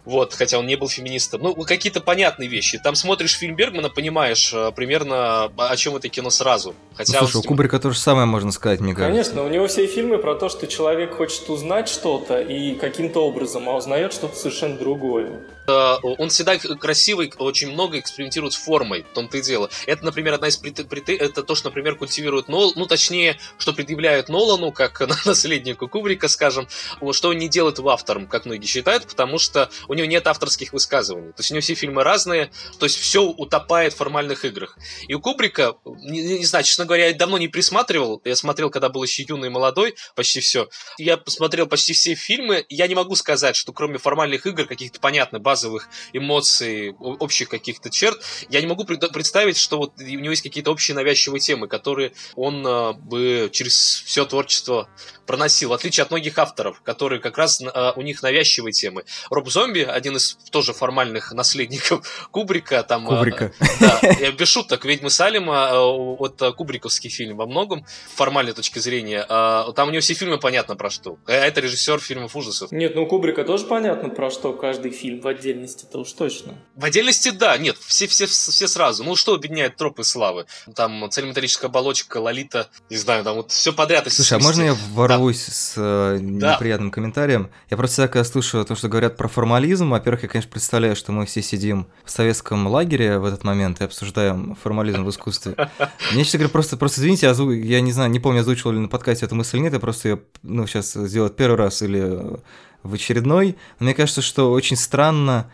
Вот, хотя он не был феминистом. Ну, какие-то понятные вещи. Там смотришь фильм Бергмана, понимаешь э, примерно, о чем это кино сразу. Хотя
ну, слушай,
он...
у Кубрика то же самое можно сказать, мне
кажется. Конечно, у него все фильмы про то, что человек хочет узнать что-то и каким-то образом, а узнает что-то совершенно другое.
Э, он всегда красивый, очень много экспериментирует с формой, в том-то и дело. Это, например, одна из претензий, это то, что, например, культивирует Нол, ну, точнее, что предъявляют Нолану, как [laughs] наследнику Кубрика, скажем, что он не делает в автором, как многие считают, потому что у него нет авторских высказываний. То есть у него все фильмы разные, то есть все утопает в формальных играх. И у Кубрика, не, не знаю, честно говоря, я давно не присматривал, я смотрел, когда был еще юный и молодой, почти все. Я посмотрел почти все фильмы, я не могу сказать, что кроме формальных игр, каких-то понятных, базовых эмоций, общих каких-то черт, я не могу представить, что вот у него есть какие-то общие навязчивые темы, которые он э, бы через все творчество проносил, в отличие от многих авторов, которые как раз э, у них навязчивые темы. Роб Зомби, один из тоже формальных наследников [laughs] Кубрика, там...
Э, Кубрика.
Э, да, я без шуток, «Ведьмы Салема», э, вот кубриковский фильм во многом, формальной точки зрения, э, там у него все фильмы понятно про что. А это режиссер фильмов ужасов.
Нет, ну у Кубрика тоже понятно про что каждый фильм в отдельности, это уж точно.
В отдельности, да, нет, все, все, все сразу. Ну что объединяет тропы славы? Там цельнометаллическая оболочка, Лолита, не знаю, там вот все подряд.
Слушай, а можно я ворву взорвусь с э, неприятным да. комментарием. Я просто всякое слушаю то, что говорят про формализм. Во-первых, я, конечно, представляю, что мы все сидим в советском лагере в этот момент и обсуждаем формализм в искусстве. Мне, честно говоря, просто, просто извините, я, я не знаю, не помню, озвучивал ли на подкасте эту мысль или нет, я просто ее, ну, сейчас сделать первый раз или в очередной. Но мне кажется, что очень странно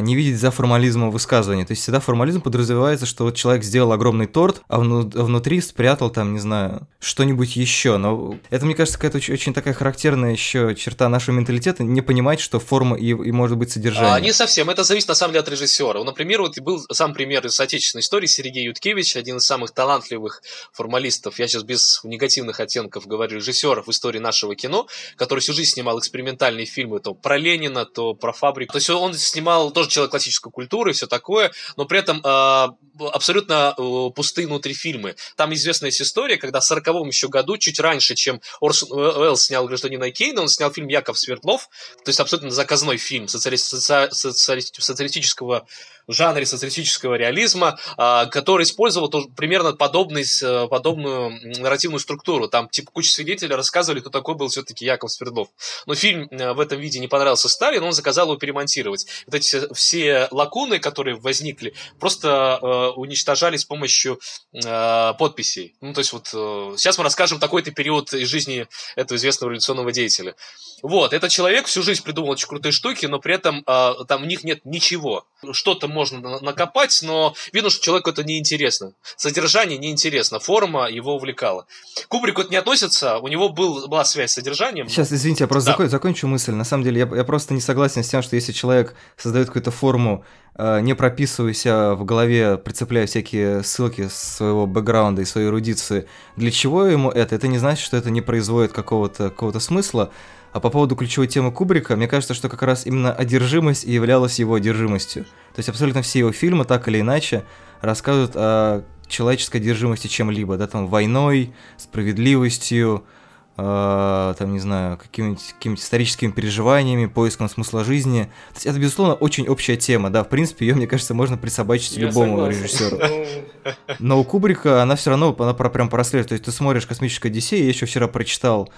не видеть за формализмом высказывания. То есть всегда формализм подразумевается, что вот человек сделал огромный торт, а внутри спрятал там, не знаю, что-нибудь еще. Но это, мне кажется, какая-то очень, очень такая характерная еще черта нашего менталитета, не понимать, что форма и, и может быть содержание. А,
не совсем, это зависит на самом деле от режиссера. Например, вот был сам пример из отечественной истории Сергей Юткевич, один из самых талантливых формалистов, я сейчас без негативных оттенков говорю, режиссеров в истории нашего кино, который всю жизнь снимал экспериментальные фильмы то про Ленина, то про фабрику. То есть он снимал тоже человек классической культуры и все такое, но при этом э, абсолютно пустые внутри фильмы. Там известная есть история, когда в 40 еще году, чуть раньше, чем Орсон Уэллс снял «Гражданина Кейна», он снял фильм «Яков Свердлов», то есть абсолютно заказной фильм социали... соци... социали... социалистического жанре социалистического реализма, а, который использовал примерно подобный, подобную нарративную структуру. Там типа куча свидетелей рассказывали, кто такой был все-таки Яков Свердлов. Но фильм э, в этом виде не понравился Сталину, он заказал его перемонтировать. Вот эти все лакуны, которые возникли, просто э, уничтожали с помощью э, подписей. Ну, то есть вот э, сейчас мы расскажем такой-то период из жизни этого известного революционного деятеля. Вот, этот человек всю жизнь придумал очень крутые штуки, но при этом э, там у них нет ничего. Что-то можно накопать, но видно, что человеку это неинтересно. Содержание неинтересно, форма его увлекала. Кубрик вот не относится, у него был, была связь с содержанием.
Сейчас, извините, я просто да. закончу мысль. На самом деле, я, я просто не согласен с тем, что если человек создает какую-то форму, не прописываясь в голове, прицепляя всякие ссылки своего бэкграунда и своей эрудиции, для чего ему это? Это не значит, что это не производит какого-то какого смысла. А по поводу ключевой темы Кубрика, мне кажется, что как раз именно одержимость и являлась его одержимостью. То есть абсолютно все его фильмы, так или иначе, рассказывают о человеческой одержимости чем-либо, да, там, войной, справедливостью, э, там, не знаю, какими-нибудь какими историческими переживаниями, поиском смысла жизни. То есть это, безусловно, очень общая тема, да, в принципе, ее, мне кажется, можно присобачить Я любому согласен. режиссеру. Ну. Но у Кубрика она все равно, она прям прослеживает, то есть ты смотришь «Космическая Одиссея», я еще вчера прочитал,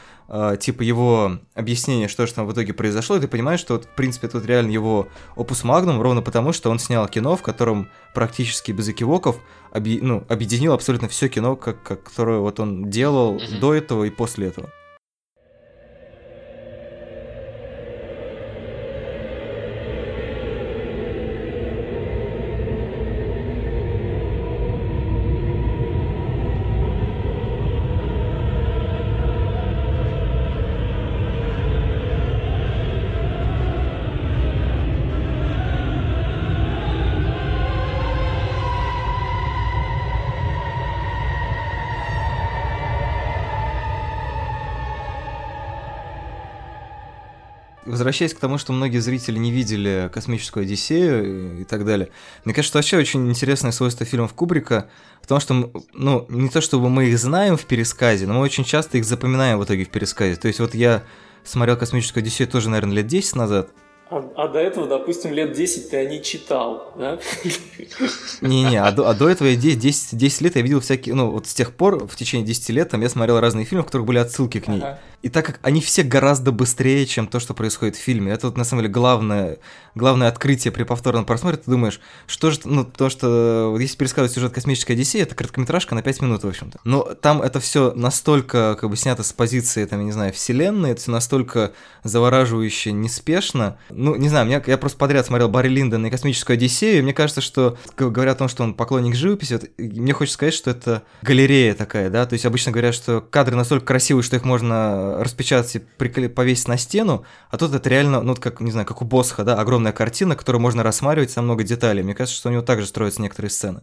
типа, его объяснение, что же там в итоге произошло, и ты понимаешь, что, вот, в принципе, тут реально его опус магнум, ровно потому, что он снял кино, в котором практически без экивоков объ... ну, объединил абсолютно все кино, как, как, которое вот он делал mm-hmm. до этого и после этого. Возвращаясь к тому, что многие зрители не видели «Космическую Одиссею» и так далее, мне кажется, вообще очень интересное свойство фильмов Кубрика в том, что, ну, не то чтобы мы их знаем в пересказе, но мы очень часто их запоминаем в итоге в пересказе. То есть вот я смотрел «Космическую Одиссею» тоже, наверное, лет 10 назад,
а, а до этого, допустим, лет 10 ты они читал, да?
Не-не, а до, а до этого я 10, 10, 10 лет я видел всякие, ну вот с тех пор, в течение 10 лет, там я смотрел разные фильмы, в которых были отсылки к ней. Ага. И так как они все гораздо быстрее, чем то, что происходит в фильме, это вот на самом деле главное, главное открытие при повторном просмотре, ты думаешь, что же, ну, то, что, вот если пересказывать сюжет «Космической Одиссеи», это короткометражка на 5 минут, в общем-то. Но там это все настолько, как бы, снято с позиции, там, я не знаю, вселенной, это все настолько завораживающе, неспешно. Ну, не знаю, мне, я просто подряд смотрел Барри Линдона и «Космическую Одиссею», и мне кажется, что, говоря о том, что он поклонник живописи, вот, мне хочется сказать, что это галерея такая, да, то есть обычно говорят, что кадры настолько красивые, что их можно распечатать и прикле... повесить на стену, а тут это реально, ну, как, не знаю, как у Босха, да, огромная картина, которую можно рассматривать со много деталей. Мне кажется, что у него также строятся некоторые сцены.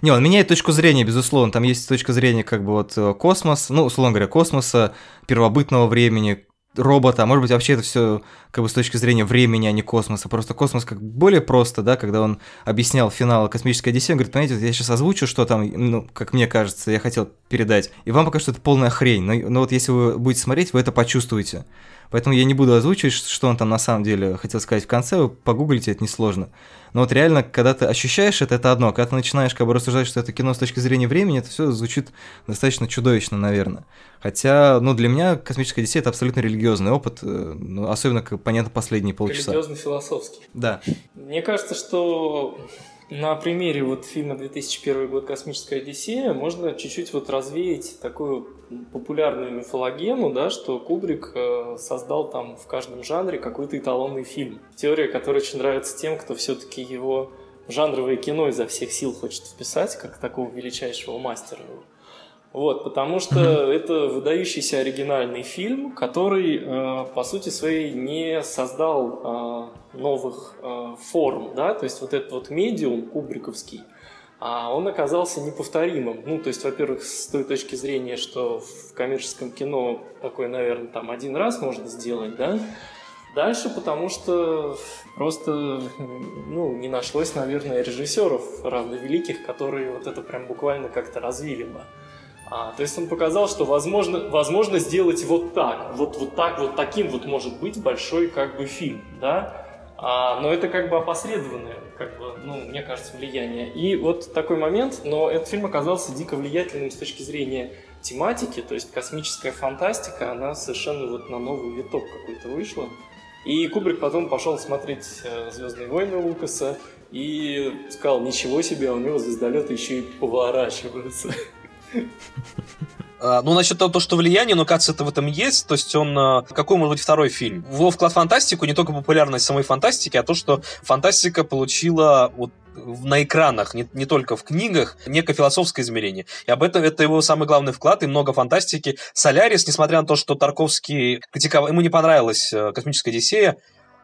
Не, он меняет точку зрения, безусловно. Там есть точка зрения, как бы вот э, космос, ну, условно говоря, космоса, первобытного времени, робота, а может быть вообще это все как бы с точки зрения времени, а не космоса. Просто космос как более просто, да, когда он объяснял финал космической Одиссеи, он говорит, понимаете, я сейчас озвучу, что там, ну, как мне кажется, я хотел передать, и вам пока что это полная хрень, но, но вот если вы будете смотреть, вы это почувствуете. Поэтому я не буду озвучивать, что он там на самом деле хотел сказать в конце, вы погуглите, это несложно. Но вот реально, когда ты ощущаешь это, это одно. Когда ты начинаешь как бы рассуждать, что это кино с точки зрения времени, это все звучит достаточно чудовищно, наверное. Хотя, ну, для меня «Космическая Одиссея» — это абсолютно религиозный опыт, э, ну, особенно, как понятно, последние полчаса.
Религиозно-философский.
Да.
Мне кажется, что на примере вот фильма 2001 год «Космическая Одиссея» можно чуть-чуть вот развеять такую популярную мифологему, да, что Кубрик э, создал там в каждом жанре какой-то эталонный фильм. Теория, которая очень нравится тем, кто все-таки его жанровое кино изо всех сил хочет вписать, как такого величайшего мастера. Вот, потому что это выдающийся оригинальный фильм, который, э, по сути своей, не создал э, новых э, форм, да, то есть вот этот вот медиум кубриковский, а он оказался неповторимым. Ну, то есть, во-первых, с той точки зрения, что в коммерческом кино такое, наверное, там один раз можно сделать, да, Дальше, потому что просто ну, не нашлось, наверное, режиссеров равновеликих, которые вот это прям буквально как-то развили бы. А, то есть он показал, что возможно, возможно сделать вот так, вот, вот так, вот таким вот может быть большой как бы фильм, да, а, но это как бы опосредованное, как бы, ну, мне кажется, влияние. И вот такой момент, но этот фильм оказался дико влиятельным с точки зрения тематики, то есть космическая фантастика, она совершенно вот на новый виток какой-то вышла. И Кубрик потом пошел смотреть э, «Звездные войны» Лукаса и сказал, ничего себе, у него звездолеты еще и поворачиваются.
А, ну, насчет того, что влияние, ну, кажется, это в этом есть. То есть он... А, какой может быть второй фильм? Во вклад в фантастику не только популярность самой фантастики, а то, что фантастика получила вот на экранах, не, не только в книгах, некое философское измерение. И об этом это его самый главный вклад, и много фантастики. Солярис, несмотря на то, что Тарковский критиковал, ему не понравилась э, «Космическая Одиссея»,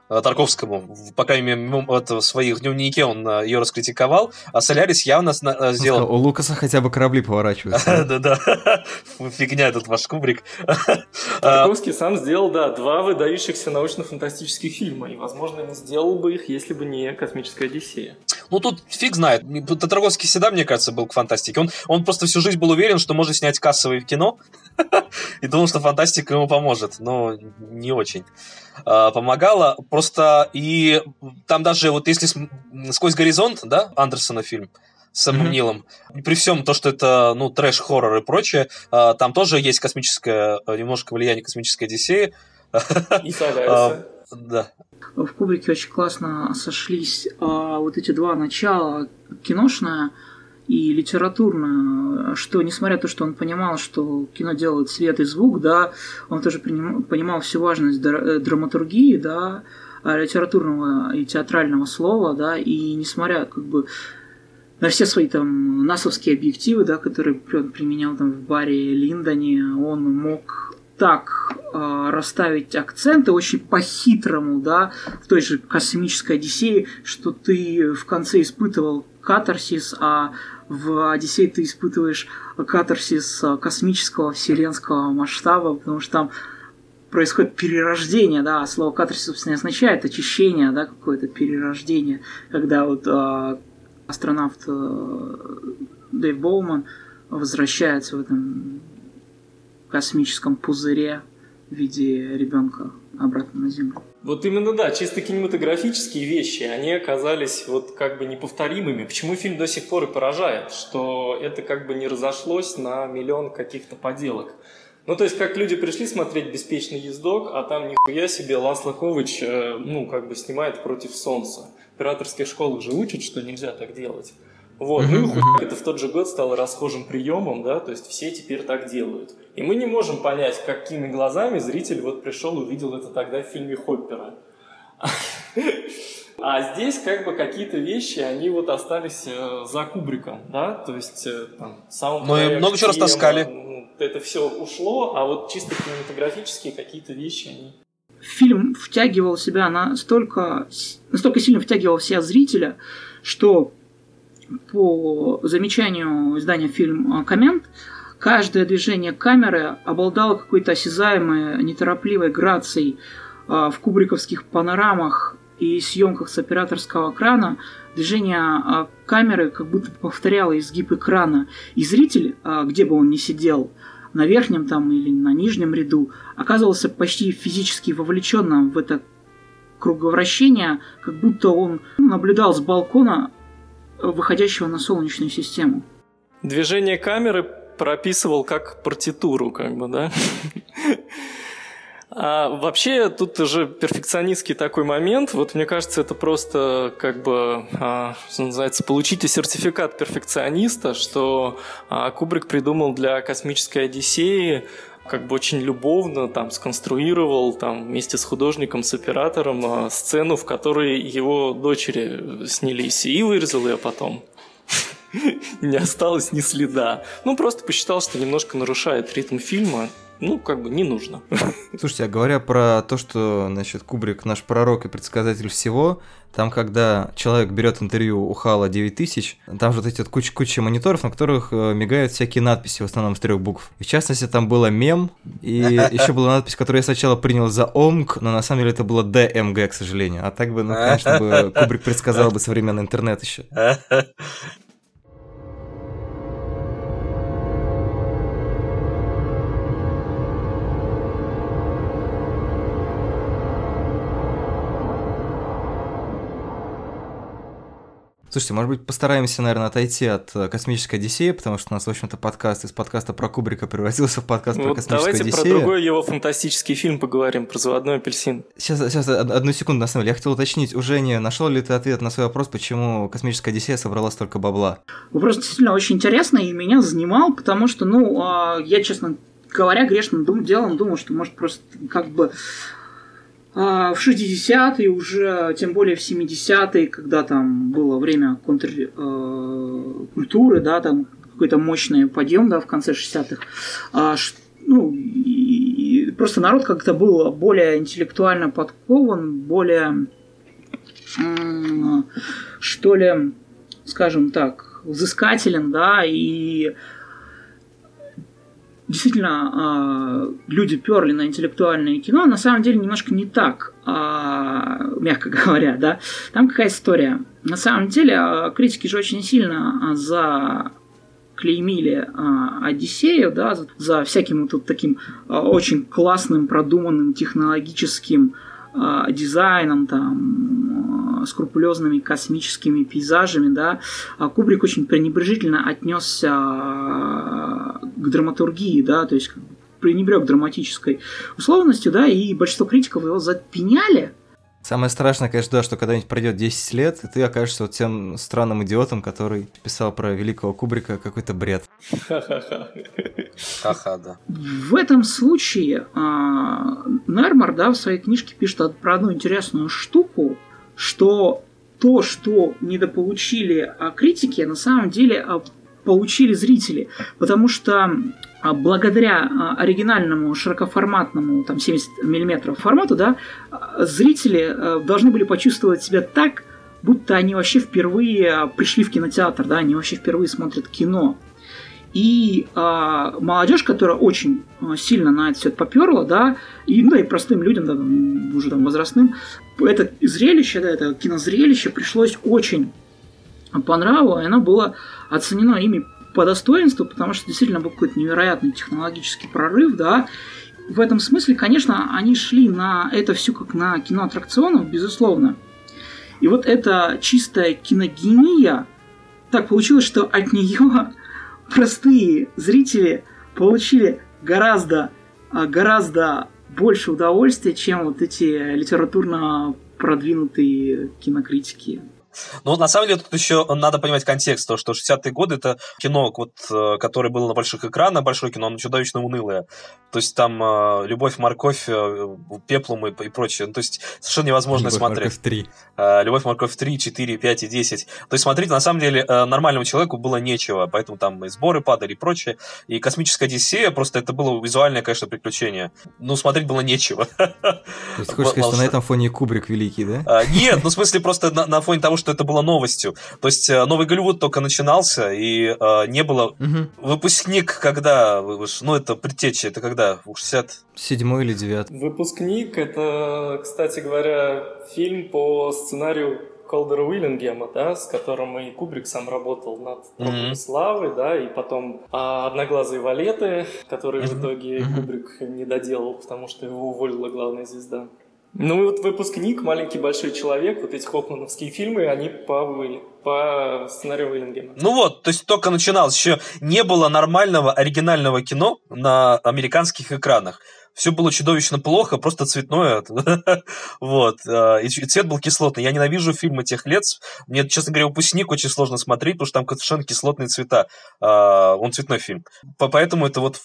Тарковскому, по крайней мере, вот в своих дневнике он э, ее раскритиковал, а Солярис явно э, сделал...
Сказал, у Лукаса хотя бы корабли поворачиваются. [laughs]
Да-да, фигня этот ваш кубрик. [laughs]
Тарковский сам сделал, да, два выдающихся научно-фантастических фильма, и, возможно, не сделал бы их, если бы не «Космическая Одиссея».
Ну, тут фиг знает. Тарковский всегда, мне кажется, был к фантастике. Он, он просто всю жизнь был уверен, что может снять кассовое кино, [laughs] и думал, что фантастика ему поможет, но не очень а, помогала. Просто и там даже вот если сквозь горизонт, да, Андерсона фильм, с самым mm-hmm. Нилом. При всем то, что это, ну, трэш-хоррор и прочее, а, там тоже есть космическое, немножко влияние космической Одиссеи.
И Соляриса.
Да.
В Кубрике очень классно сошлись а, вот эти два начала киношное и литературно, что несмотря на то, что он понимал, что кино делает свет и звук, да, он тоже понимал всю важность э, драматургии, да, а литературного и театрального слова, да, и несмотря как бы на все свои там насовские объективы, да, которые он применял там в баре Линдоне, он мог так э, расставить акценты очень по-хитрому, да, в той же космической Одиссее, что ты в конце испытывал катарсис, а в Одиссее ты испытываешь катарсис космического вселенского масштаба, потому что там происходит перерождение, да, а слово катарсис, собственно, означает очищение, да, какое-то перерождение, когда вот э, астронавт э, Дэйв Боуман возвращается в этом космическом пузыре в виде ребенка обратно на Землю.
Вот именно, да, чисто кинематографические вещи, они оказались вот как бы неповторимыми. Почему фильм до сих пор и поражает, что это как бы не разошлось на миллион каких-то поделок. Ну, то есть, как люди пришли смотреть «Беспечный ездок», а там нихуя себе Ласло Ковыч, э, ну, как бы снимает против солнца. В операторских школах же учат, что нельзя так делать. Вот, ну и хуй, это в тот же год стало расхожим приемом, да, то есть все теперь так делают. И мы не можем понять, какими глазами зритель вот пришел, увидел это тогда в фильме Хоппера. А здесь как бы какие-то вещи, они вот остались э, за Кубриком, да, то есть э, там саундтрек,
Ну и много чего растаскали.
Это все ушло, а вот чисто кинематографические какие-то вещи, они
фильм втягивал себя настолько, настолько сильно втягивал себя зрителя, что по замечанию издания фильм «Коммент», каждое движение камеры обладало какой-то осязаемой, неторопливой грацией а, в кубриковских панорамах и съемках с операторского экрана. Движение а, камеры как будто повторяло изгиб экрана. И зритель, а, где бы он ни сидел, на верхнем там или на нижнем ряду, оказывался почти физически вовлеченным в это круговращение, как будто он наблюдал с балкона выходящего на Солнечную систему.
Движение камеры прописывал как партитуру, как бы, да? А вообще тут уже перфекционистский такой момент. Вот мне кажется, это просто как бы, а, что называется, получите сертификат перфекциониста, что а, Кубрик придумал для космической Одиссеи как бы очень любовно там сконструировал там вместе с художником, с оператором а, сцену, в которой его дочери снялись, и вырезал ее потом. [laughs] Не осталось ни следа. Ну, просто посчитал, что немножко нарушает ритм фильма, ну, как бы не нужно. [laughs]
Слушайте, а говоря про то, что, значит, Кубрик наш пророк и предсказатель всего, там, когда человек берет интервью у Хала 9000, там же вот эти вот куча-куча мониторов, на которых э, мигают всякие надписи, в основном с трех букв. И в частности, там было мем, и [laughs] еще была надпись, которую я сначала принял за ОМГ, но на самом деле это было ДМГ, к сожалению. А так бы, ну, конечно, бы Кубрик предсказал бы [laughs] современный интернет еще. Слушайте, может быть, постараемся, наверное, отойти от э, космической Одиссеи, потому что у нас, в общем-то, подкаст из подкаста про Кубрика превратился в подкаст вот про космическую
давайте
Одиссею.
Давайте про другой его фантастический фильм поговорим, про заводной апельсин.
Сейчас, сейчас, одну секунду, на самом деле. Я хотел уточнить, уже не нашел ли ты ответ на свой вопрос, почему космическая Одиссея собрала столько бабла?
Вопрос действительно очень интересный, и меня занимал, потому что, ну, а, я, честно говоря, грешным делом думал, что, может, просто как бы а, в 60-е уже, тем более в 70-е, когда там было время контркультуры, э, да, там какой-то мощный подъем, да, в конце 60-х, а, ну, и просто народ как-то был более интеллектуально подкован, более, что ли, скажем так, взыскателен, да, и действительно э, люди перли на интеллектуальное кино, а на самом деле немножко не так, э, мягко [laughs] говоря, да. Там какая история. На самом деле критики же очень сильно за клеймили э, Одиссею, да, за, за всяким вот тут таким э, очень классным, продуманным технологическим э, дизайном, там, скрупулезными космическими пейзажами, да, а Кубрик очень пренебрежительно отнесся э, к драматургии, да, то есть пренебрег драматической условностью, да, и большинство критиков его запеняли,
Самое страшное, конечно, да, что когда-нибудь пройдет 10 лет, и ты окажешься вот тем странным идиотом, который писал про великого Кубрика какой-то бред.
Ха-ха, да.
В этом случае а, Нермар, да, в своей книжке пишет про одну интересную штуку, что то, что недополучили а, критики, на самом деле а, получили зрители. Потому что а благодаря оригинальному широкоформатному там 70 мм формату, да, зрители э, должны были почувствовать себя так, будто они вообще впервые пришли в кинотеатр, да, они вообще впервые смотрят кино. И а, молодежь, которая очень сильно на это все поперла, да, и, ну, и простым людям, да, уже там возрастным, это зрелище, да, это кинозрелище пришлось очень по нраву, и оно было оценено ими по достоинству, потому что действительно был какой-то невероятный технологический прорыв, да. В этом смысле, конечно, они шли на это все как на киноаттракционов, безусловно. И вот эта чистая киногения, так получилось, что от нее простые зрители получили гораздо, а, гораздо больше удовольствия, чем вот эти литературно продвинутые кинокритики.
Ну, на самом деле, тут еще надо понимать контекст, то, что 60-е годы это кино, вот, э, которое было на больших экранах, большое кино, оно чудовищно унылое. То есть там э, «Любовь, морковь», э, «Пеплум» и, и прочее. Ну, то есть совершенно невозможно
Любовь,
смотреть.
Морковь 3.
Э, «Любовь, морковь 3», 4, 5 и 10. То есть, смотрите, на самом деле, э, нормальному человеку было нечего, поэтому там и сборы падали и прочее. И «Космическая Одиссея» просто это было визуальное, конечно, приключение. Ну, смотреть было нечего.
То есть, хочешь сказать, что на этом фоне Кубрик великий, да?
А, нет, ну, в смысле, просто на фоне того, что это было новостью. То есть э, новый Голливуд только начинался, и э, не было...
Угу.
Выпускник когда? Ну, это предтеча, это когда? 60...
Седьмой или девятый?
Выпускник — это, кстати говоря, фильм по сценарию Колдера Уиллингема, да, с которым и Кубрик сам работал над mm-hmm. славы, да, и потом а, одноглазые валеты, которые mm-hmm. в итоге mm-hmm. Кубрик не доделал, потому что его уволила главная звезда. Ну и вот выпускник, маленький большой человек, вот эти хопмановские фильмы, они по, по сценарию Уиллингема.
Ну вот, то есть только начиналось, еще не было нормального оригинального кино на американских экранах все было чудовищно плохо, просто цветное. [laughs] вот. А, и цвет был кислотный. Я ненавижу фильмы тех лет. Мне, честно говоря, «Выпускник» очень сложно смотреть, потому что там совершенно кислотные цвета. А, он цветной фильм. Поэтому это вот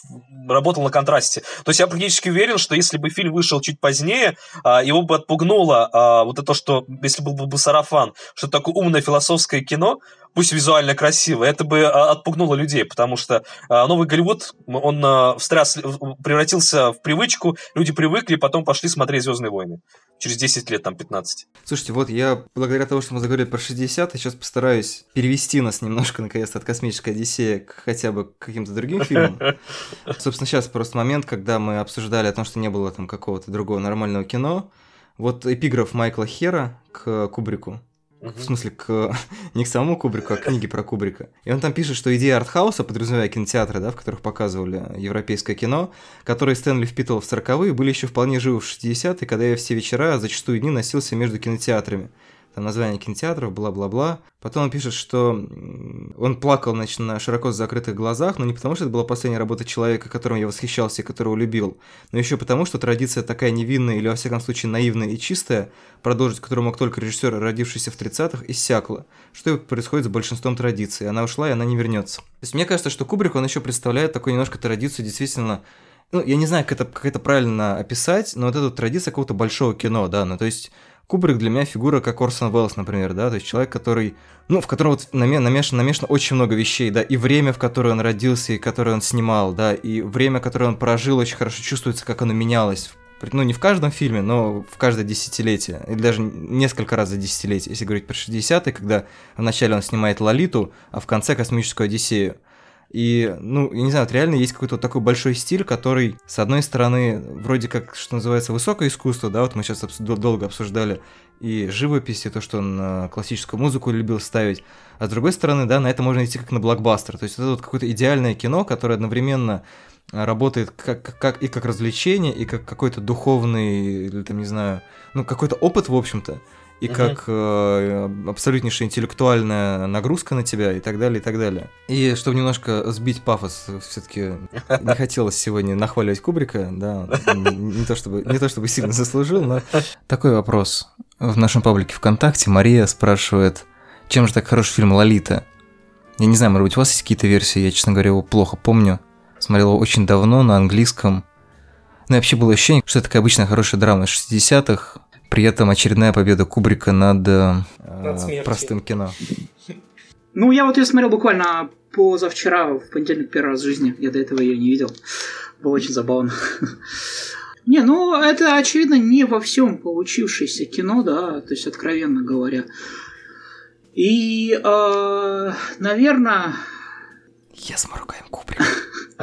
работал на контрасте. То есть я практически уверен, что если бы фильм вышел чуть позднее, а, его бы отпугнуло вот это, что если был бы сарафан, что такое умное философское кино, пусть визуально красиво, это бы а, отпугнуло людей, потому что а, новый Голливуд, он а, встряс, превратился в привычку, люди привыкли, потом пошли смотреть «Звездные войны» через 10 лет, там, 15.
Слушайте, вот я, благодаря тому, что мы заговорили про 60 сейчас постараюсь перевести нас немножко, наконец-то, от «Космической Одиссеи» к хотя бы к каким-то другим фильмам. [laughs] Собственно, сейчас просто момент, когда мы обсуждали о том, что не было там какого-то другого нормального кино. Вот эпиграф Майкла Хера к Кубрику. Угу. В смысле, к, [laughs] не к самому Кубрику, а к книге про Кубрика. И он там пишет, что идея артхауса, подразумевая кинотеатры, да, в которых показывали европейское кино, которые Стэнли впитывал в 40-е, были еще вполне живы в 60-е, когда я все вечера, а зачастую дни носился между кинотеатрами там название кинотеатров, бла-бла-бла. Потом он пишет, что он плакал, значит, на широко закрытых глазах, но не потому, что это была последняя работа человека, которым я восхищался и которого любил, но еще потому, что традиция такая невинная или, во всяком случае, наивная и чистая, продолжить которую мог только режиссер, родившийся в 30-х, иссякла. Что и происходит с большинством традиций. Она ушла, и она не вернется. То есть мне кажется, что Кубрик, он еще представляет такую немножко традицию действительно ну, я не знаю, как это, как это правильно описать, но вот эту традицию какого-то большого кино, да, ну, то есть Кубрик для меня фигура как Орсон Уэллс, например, да, то есть человек, который, ну, в котором вот намешано, намешано очень много вещей, да, и время, в которое он родился, и которое он снимал, да, и время, которое он прожил, очень хорошо чувствуется, как оно менялось. Ну, не в каждом фильме, но в каждое десятилетие, или даже несколько раз за десятилетие, если говорить про 60-е, когда вначале он снимает Лолиту, а в конце Космическую Одиссею. И, ну, я не знаю, вот реально есть какой-то вот такой большой стиль, который, с одной стороны, вроде как, что называется, высокое искусство, да, вот мы сейчас долго обсуждали, и живопись, и то, что он классическую музыку любил ставить, а с другой стороны, да, на это можно идти как на блокбастер, то есть это вот какое-то идеальное кино, которое одновременно работает как, как и как развлечение, и как какой-то духовный, или там, не знаю, ну, какой-то опыт, в общем-то, и угу. как э, абсолютнейшая интеллектуальная нагрузка на тебя и так далее, и так далее. И чтобы немножко сбить пафос, все-таки [laughs] не хотелось сегодня нахваливать Кубрика, да, не, то чтобы, не то чтобы сильно заслужил, но такой вопрос. В нашем паблике ВКонтакте Мария спрашивает, чем же так хороший фильм «Лолита»? Я не знаю, может быть, у вас есть какие-то версии, я, честно говоря, его плохо помню. Смотрел его очень давно на английском. Ну и вообще было ощущение, что это такая обычная хорошая драма 60-х, при этом очередная победа Кубрика над, э, над простым кино.
Ну, я вот ее смотрел буквально позавчера, в понедельник первый раз в жизни. Я до этого ее не видел. Было очень забавно. [laughs] Не, ну это очевидно не во всем получившееся кино, да, то есть откровенно говоря. И, э, наверное...
Yes, мы ругаем Кубрика. [laughs]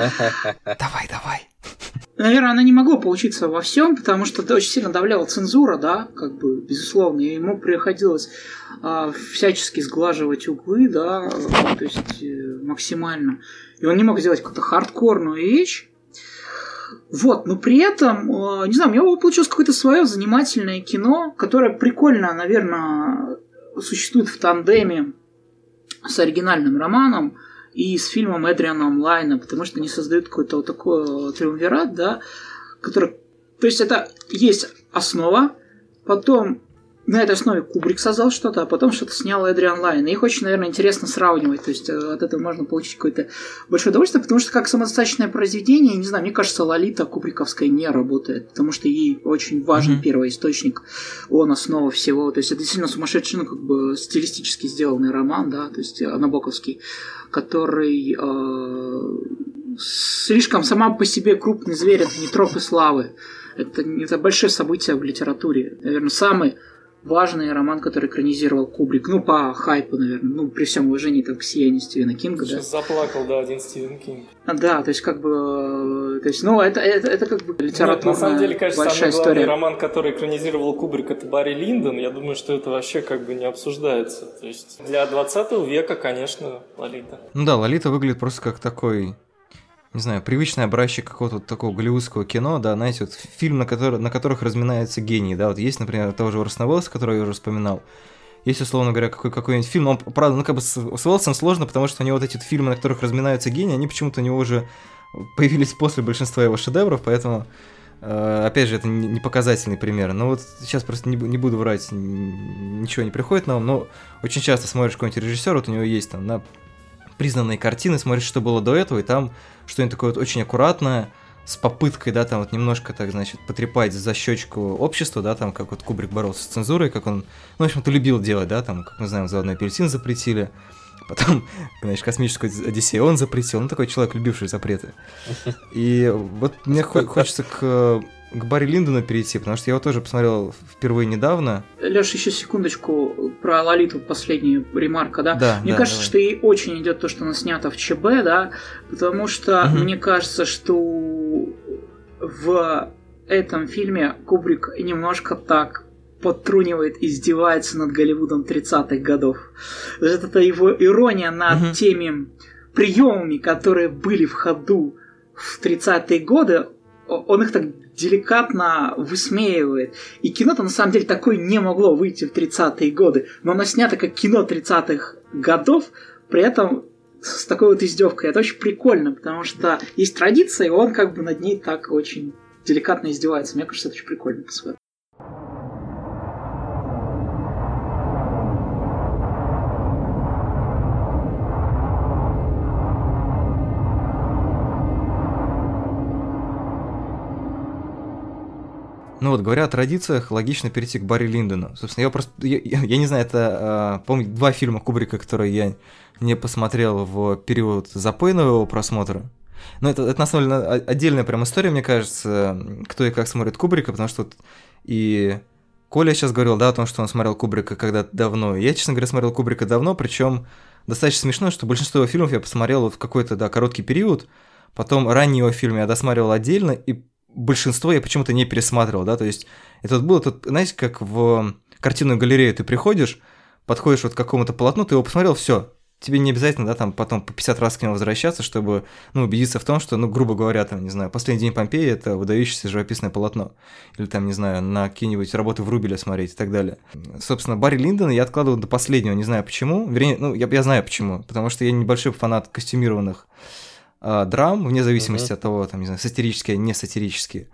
Давай, давай
наверное, она не могла получиться во всем, потому что очень сильно давляла цензура, да, как бы, безусловно, и ему приходилось а, всячески сглаживать углы, да, то есть э, максимально. И он не мог сделать какую-то хардкорную вещь. Вот, но при этом, э, не знаю, у него получилось какое-то свое занимательное кино, которое прикольно, наверное, существует в тандеме с оригинальным романом и с фильмом Эдриана Онлайна, потому что они создают какой-то вот такой триумвират, да, который... То есть это есть основа, потом на этой основе Кубрик создал что-то, а потом что-то снял Эдриан Лайн. И их очень, наверное, интересно сравнивать. То есть э, от этого можно получить какое-то большое удовольствие, потому что как самодостаточное произведение, не знаю, мне кажется, Лолита Кубриковская не работает, потому что ей очень важен mm-hmm. первоисточник, он основа всего. То есть это действительно сумасшедший, ну, как бы стилистически сделанный роман, да, то есть Набоковский, который э, слишком сама по себе крупный зверь, это не тропы славы. Это, это большое событие в литературе. Наверное, самый важный роман, который экранизировал Кубрик. Ну, по хайпу, наверное. Ну, при всем уважении там, к сиянию Стивена Кинга,
Сейчас да. заплакал, да, один Стивен Кинг.
А, да, то есть, как бы... То есть, ну, это, это, это как бы литературная Нет, на
самом деле,
кажется,
большая
самый главный
роман, который экранизировал Кубрик, это Барри Линдон. Я думаю, что это вообще как бы не обсуждается. То есть, для 20 века, конечно, Лолита.
Ну да, Лолита выглядит просто как такой не знаю, привычный образчик какого-то такого голливудского кино, да, знаете, вот фильм, на, который, на которых разминаются гении, да, вот есть, например, того же Орсона Уэллса, который я уже вспоминал, есть, условно говоря, какой, какой-нибудь фильм, он, правда, ну, как бы с, с Уэллсом сложно, потому что у него вот эти вот фильмы, на которых разминаются гении, они почему-то у него уже появились после большинства его шедевров, поэтому, э, опять же, это не показательный пример. Но вот сейчас просто не, не буду врать, ничего не приходит на ум, но очень часто смотришь какой-нибудь режиссер, вот у него есть там на признанные картины, смотришь, что было до этого, и там что-нибудь такое вот очень аккуратное, с попыткой, да, там вот немножко так, значит, потрепать за щечку общества, да, там, как вот Кубрик боролся с цензурой, как он, ну, в общем-то, любил делать, да, там, как мы знаем, заводной апельсин запретили, [laughs] потом, значит, космическую Одиссею он запретил. Ну, такой человек, любивший запреты. И вот мне хочется к к Барри Линдону перейти, потому что я его тоже посмотрел впервые недавно.
Леша, еще секундочку про Лолиту, последняя ремарка, да?
Да,
Мне
да,
кажется,
давай.
что ей очень идет то, что она снята в ЧБ, да, потому что
Мгм.
мне кажется, что в этом фильме Кубрик немножко так подтрунивает, издевается над Голливудом 30-х годов. Это его ирония над
Мгм.
теми приемами, которые были в ходу в 30-е годы, он их так деликатно высмеивает. И кино-то на самом деле такое не могло выйти в 30-е годы, но оно снято как кино 30-х годов, при этом с такой вот издевкой. Это очень прикольно, потому что есть традиция, и он как бы над ней так очень деликатно издевается. Мне кажется, это очень прикольно по-своему.
Ну вот, говоря о традициях, логично перейти к Барри Линдону. Собственно, я просто... Я, я- не знаю, это, а, помню, два фильма Кубрика, которые я не посмотрел в период запойного просмотра. Но это, это на самом деле отдельная прям история, мне кажется, кто и как смотрит Кубрика, потому что вот и Коля сейчас говорил, да, о том, что он смотрел Кубрика когда-то давно. Я, честно говоря, смотрел Кубрика давно, причем достаточно смешно, что большинство его фильмов я посмотрел вот в какой-то, да, короткий период, потом ранние его фильмы я досматривал отдельно, и большинство я почему-то не пересматривал, да, то есть это было тут, знаете, как в картинную галерею ты приходишь, подходишь вот к какому-то полотну, ты его посмотрел, все, тебе не обязательно, да, там потом по 50 раз к нему возвращаться, чтобы, ну, убедиться в том, что, ну, грубо говоря, там, не знаю, «Последний день Помпеи» — это выдающееся живописное полотно. Или там, не знаю, на какие-нибудь работы Врубеля смотреть и так далее. Собственно, Барри Линдона я откладывал до последнего, не знаю почему. Вернее, ну, я, я знаю почему. Потому что я небольшой фанат костюмированных а, драм, вне зависимости
Мгм.
от того, там, не знаю, сатирические, не сатирические.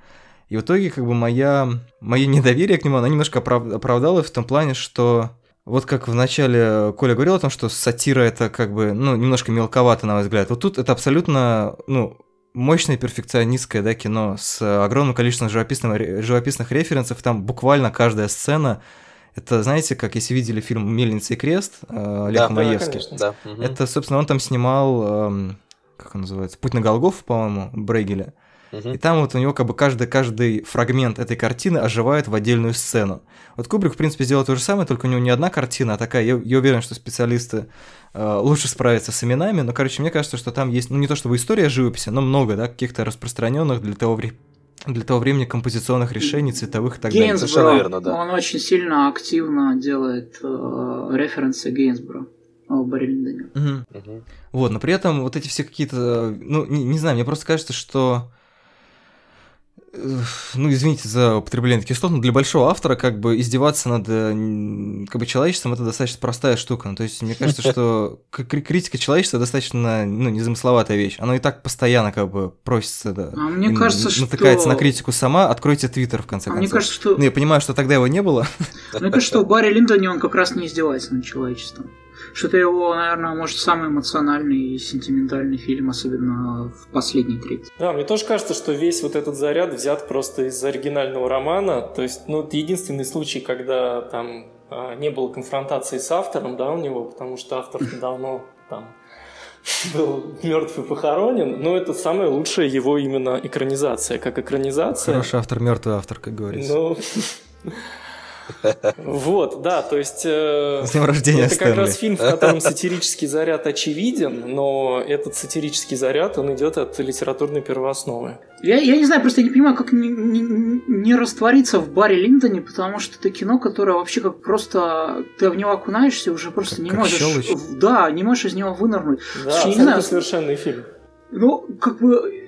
И в итоге, как бы, моя, мое недоверие к нему, оно немножко оправ- оправдалось в том плане, что вот как в начале Коля говорил о том, что сатира это как бы, ну, немножко мелковато, на мой взгляд. Вот тут это абсолютно, ну, мощное перфекционистское, да, кино с огромным количеством живописных, живописных референсов. Там буквально каждая сцена. Это, знаете, как если видели фильм «Мельница и крест» э, Олег
Да,
Маевский.
конечно.
Да.
Это, собственно, он там снимал, эм, как он называется, «Путь на Голгофу», по-моему, Брейгеля. И там вот у него как бы каждый, каждый фрагмент этой картины оживает в отдельную сцену. Вот Кубрик, в принципе, сделал то же самое, только у него не одна картина, а такая, я, я уверен, что специалисты э, лучше справятся с именами, но, короче, мне кажется, что там есть, ну, не то чтобы история живописи, но много, да, каких-то распространенных для того, вре- для того времени композиционных решений, цветовых и так далее.
Гейнсборо,
Совершенно верно, да.
он очень сильно активно делает э, референсы Гейнсборо Линдоне.
Мгм.
Мгм.
Вот, но при этом вот эти все какие-то, ну, не, не знаю, мне просто кажется, что, э, ну, извините за употребление таких слов, но для большого автора как бы издеваться над э, как бы человечеством это достаточно простая штука. Ну, то есть мне кажется, что [laughs] критика человечества достаточно, ну, незамысловатая вещь. Оно и так постоянно как бы просится, да.
А мне кажется,
натыкается
что-
на критику сама. Откройте твиттер в конце
А
концов.
мне кажется, что
Ну, я понимаю, что тогда его не было.
Мне кажется, что Барри Линдоне он как раз не издевается над человечеством. Что это его, наверное, может, самый эмоциональный и сентиментальный фильм, особенно в последней трети.
Да, мне тоже кажется, что весь вот этот заряд взят просто из оригинального романа. То есть, ну, это единственный случай, когда там а, не было конфронтации с автором, да, у него, потому что автор [laughs] давно там был мертв и похоронен, но это самая лучшая его именно экранизация, как экранизация.
Хороший автор, мертвый автор, как говорится.
Ну, [laughs] вот, да, то есть... э,
С днем рождения,
Это как
Стэнли.
раз фильм, в котором сатирический заряд очевиден, но этот сатирический заряд, он идет от литературной первоосновы.
Я, я не знаю, просто я не понимаю, как не, не- не раствориться в Барри Линдоне, потому что это кино, которое вообще как просто... Ты в него окунаешься, уже просто
Как-
не
как
можешь...
щелочь.
Да, не можешь из него вынырнуть.
Да,
Слушай, не знаю.
совершенный фильм.
Ну, как бы...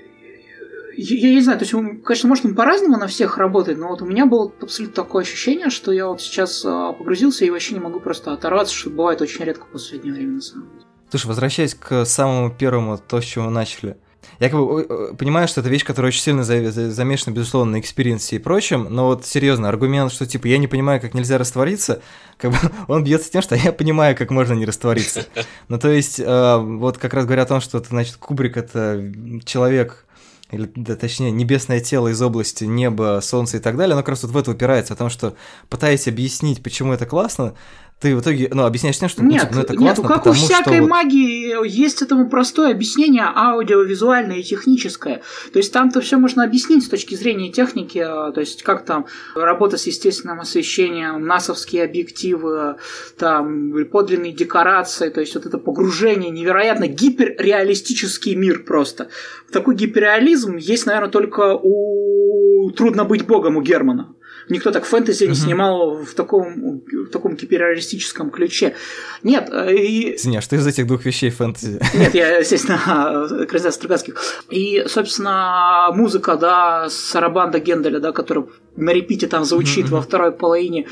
Я, я не знаю, то есть, он, конечно, может, он по-разному на всех работает, но вот у меня было абсолютно такое ощущение, что я вот сейчас а, погрузился и вообще не могу просто оторваться, что бывает очень редко в последнее время, на самом деле.
Слушай, возвращаясь к самому первому, то, с чего мы начали. Я как бы понимаю, что это вещь, которая очень сильно за- за- замешана, безусловно, на experience е и прочем, но вот серьезно, аргумент, что типа я не понимаю, как нельзя раствориться, [laughs] как бы он бьется тем, что я понимаю, как можно не раствориться. [laughs] Ну, то есть, э, вот как раз говоря о том, что, это, значит, Кубрик — это человек, или, да, точнее, небесное тело из области неба, солнца и так далее, оно как раз вот в это упирается, о том, что пытаясь объяснить, почему это классно, ты в итоге, ну, объясняешь тем, что ну,
нет,
типа, ну, это
классно,
нет,
как
потому
у всякой
что
магии есть этому простое объяснение аудиовизуальное и техническое. То есть там-то все можно объяснить с точки зрения техники, а, то есть как там работа с естественным освещением, насовские объективы, там подлинные декорации, то есть вот это погружение, невероятно гиперреалистический мир просто. Такой гиперреализм есть, наверное, только у «Трудно быть богом» у Германа. Никто так фэнтези не снимал в таком, в таком гиперреалистическом ключе. Нет, э, и...
Извини, а что из этих двух вещей фэнтези?
Нет, я, естественно, [laughs] Крызя Стругацких. И, собственно, музыка, да, Сарабанда Генделя, да, которая на репите там звучит во второй половине,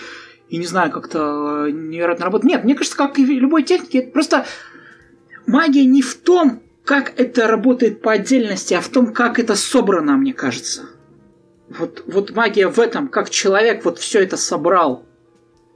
и не знаю, как-то невероятно работает. Нет, мне кажется, как и любой технике, это просто магия не в том, как это работает по отдельности, а в том, как это собрано, мне кажется. Вот, вот магия в этом, как человек вот все это собрал.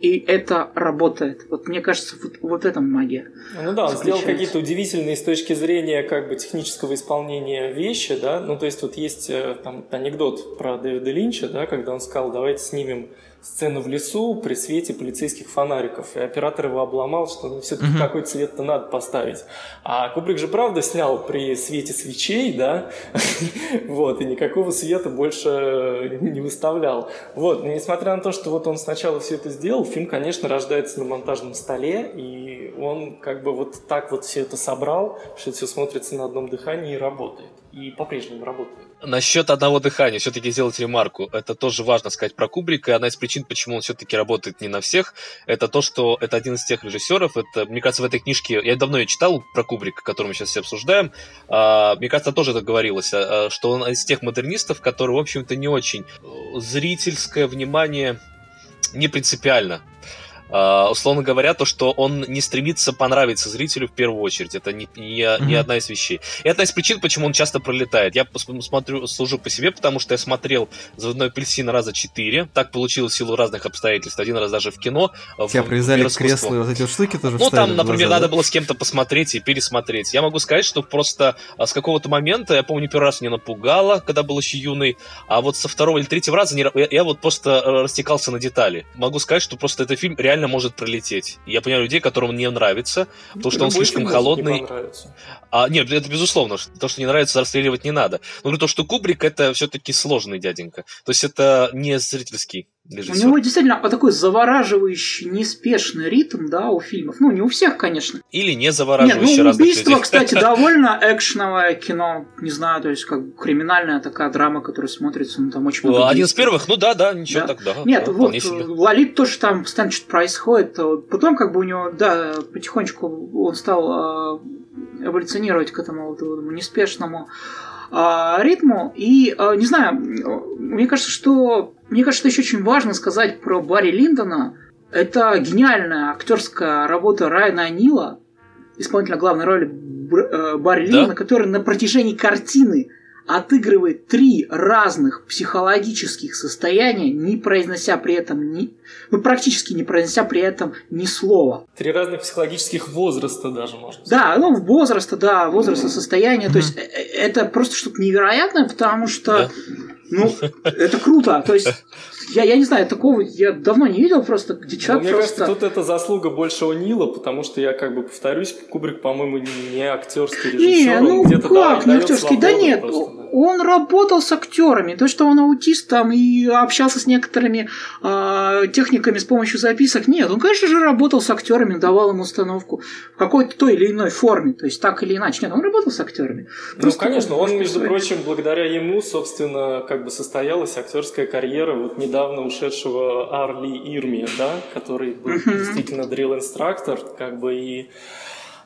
И это работает. Вот мне кажется, вот, вот этом магия.
Ну да, он сделал какие-то удивительные с точки зрения как бы технического исполнения вещи, да. Ну то есть вот есть э, там анекдот про Дэвида Линча, да, когда он сказал, давайте снимем сцену в лесу при свете полицейских фонариков. И оператор его обломал, что ну, все-таки угу. какой цвет-то надо поставить. А Кубрик же правда снял при свете свечей, да, [laughs] вот, и никакого света больше не выставлял. Вот, но несмотря на то, что вот он сначала все это сделал, фильм, конечно, рождается на монтажном столе, и он как бы вот так вот все это собрал, что все смотрится на одном дыхании и работает. И по-прежнему работает.
Насчет одного дыхания, все-таки сделать ремарку. Это тоже важно сказать про Кубрика. Одна из причин, почему он все-таки работает не на всех, это то, что это один из тех режиссеров. Это, мне кажется, в этой книжке, я давно ее читал про Кубрика, которую мы сейчас все обсуждаем. А, мне кажется, тоже это говорилось, а, что он из тех модернистов, которые, в общем-то, не очень э, зрительское внимание не принципиально. Uh, условно говоря, то, что он не стремится понравиться зрителю в первую очередь. Это не, не, mm-hmm. не одна из вещей. И одна из причин, почему он часто пролетает. Я смотрю, служу по себе, потому что я смотрел «Заводной апельсин» раза четыре. Так получилось в силу разных обстоятельств. Один раз даже в кино.
Тебя в, привязали к креслу и вот эти вот штуки тоже
Ну, там, например, глаза, надо да? было с кем-то посмотреть и пересмотреть. Я могу сказать, что просто а, с какого-то момента, я помню, первый раз меня напугало, когда был еще юный, а вот со второго или третьего раза не, я, я вот просто э, растекался на детали. Могу сказать, что просто этот фильм реально реально может пролететь. Я понимаю людей, которым не нравится, потому что он слишком холодный. Не а, нет, это безусловно. То, что не нравится, расстреливать не надо. Но то, что Кубрик это все-таки сложный дяденька. То есть это не зрительский режиссер.
У него действительно такой завораживающий, неспешный ритм, да, у фильмов. Ну, не у всех, конечно.
Или не завораживающий
Нет, ну, убийство, людей. кстати, [laughs] довольно экшеновое кино. Не знаю, то есть как криминальная такая драма, которая смотрится, ну, там очень много
Один из первых, ну да, да, ничего да. так, да.
Нет, да, вот, Лолит тоже там постоянно что-то происходит. Потом как бы у него, да, потихонечку он стал э, эволюционировать к этому, вот, этому неспешному э, ритму. И, э, не знаю, мне кажется, что мне кажется, еще очень важно сказать про Барри Линдона. Это гениальная актерская работа Райана Нила, исполнителя главной роли э, Барри да? Линдона, который на протяжении картины отыгрывает три разных психологических состояния, не произнося при этом ни, ну практически не произнося при этом ни слова.
Три разных психологических возраста даже можно
сказать. Да, ну возраста, да, возраста, состояния. Mm-hmm. То есть э, э, это просто что-то невероятное, потому что да. Ну, это круто. То есть, я, я не знаю, такого я давно не видел просто, где ну, человек
Мне
просто...
кажется, тут это заслуга больше у Нила, потому что я как бы повторюсь, Кубрик, по-моему, не актерский режиссер.
Не, ну как, да, не актерский? Да нет, просто, да. он работал с актерами. То, что он аутист там и общался с некоторыми э, техниками с помощью записок, нет, он, конечно же, работал с актерами, давал им установку в какой-то той или иной форме, то есть так или иначе. Нет, он работал с актерами.
Ну, конечно, он, между прочим, благодаря ему, собственно, как бы состоялась актерская карьера вот недавно недавно ушедшего Арли Ирми, да, который был uh-huh. действительно дрил-инструктор, как бы и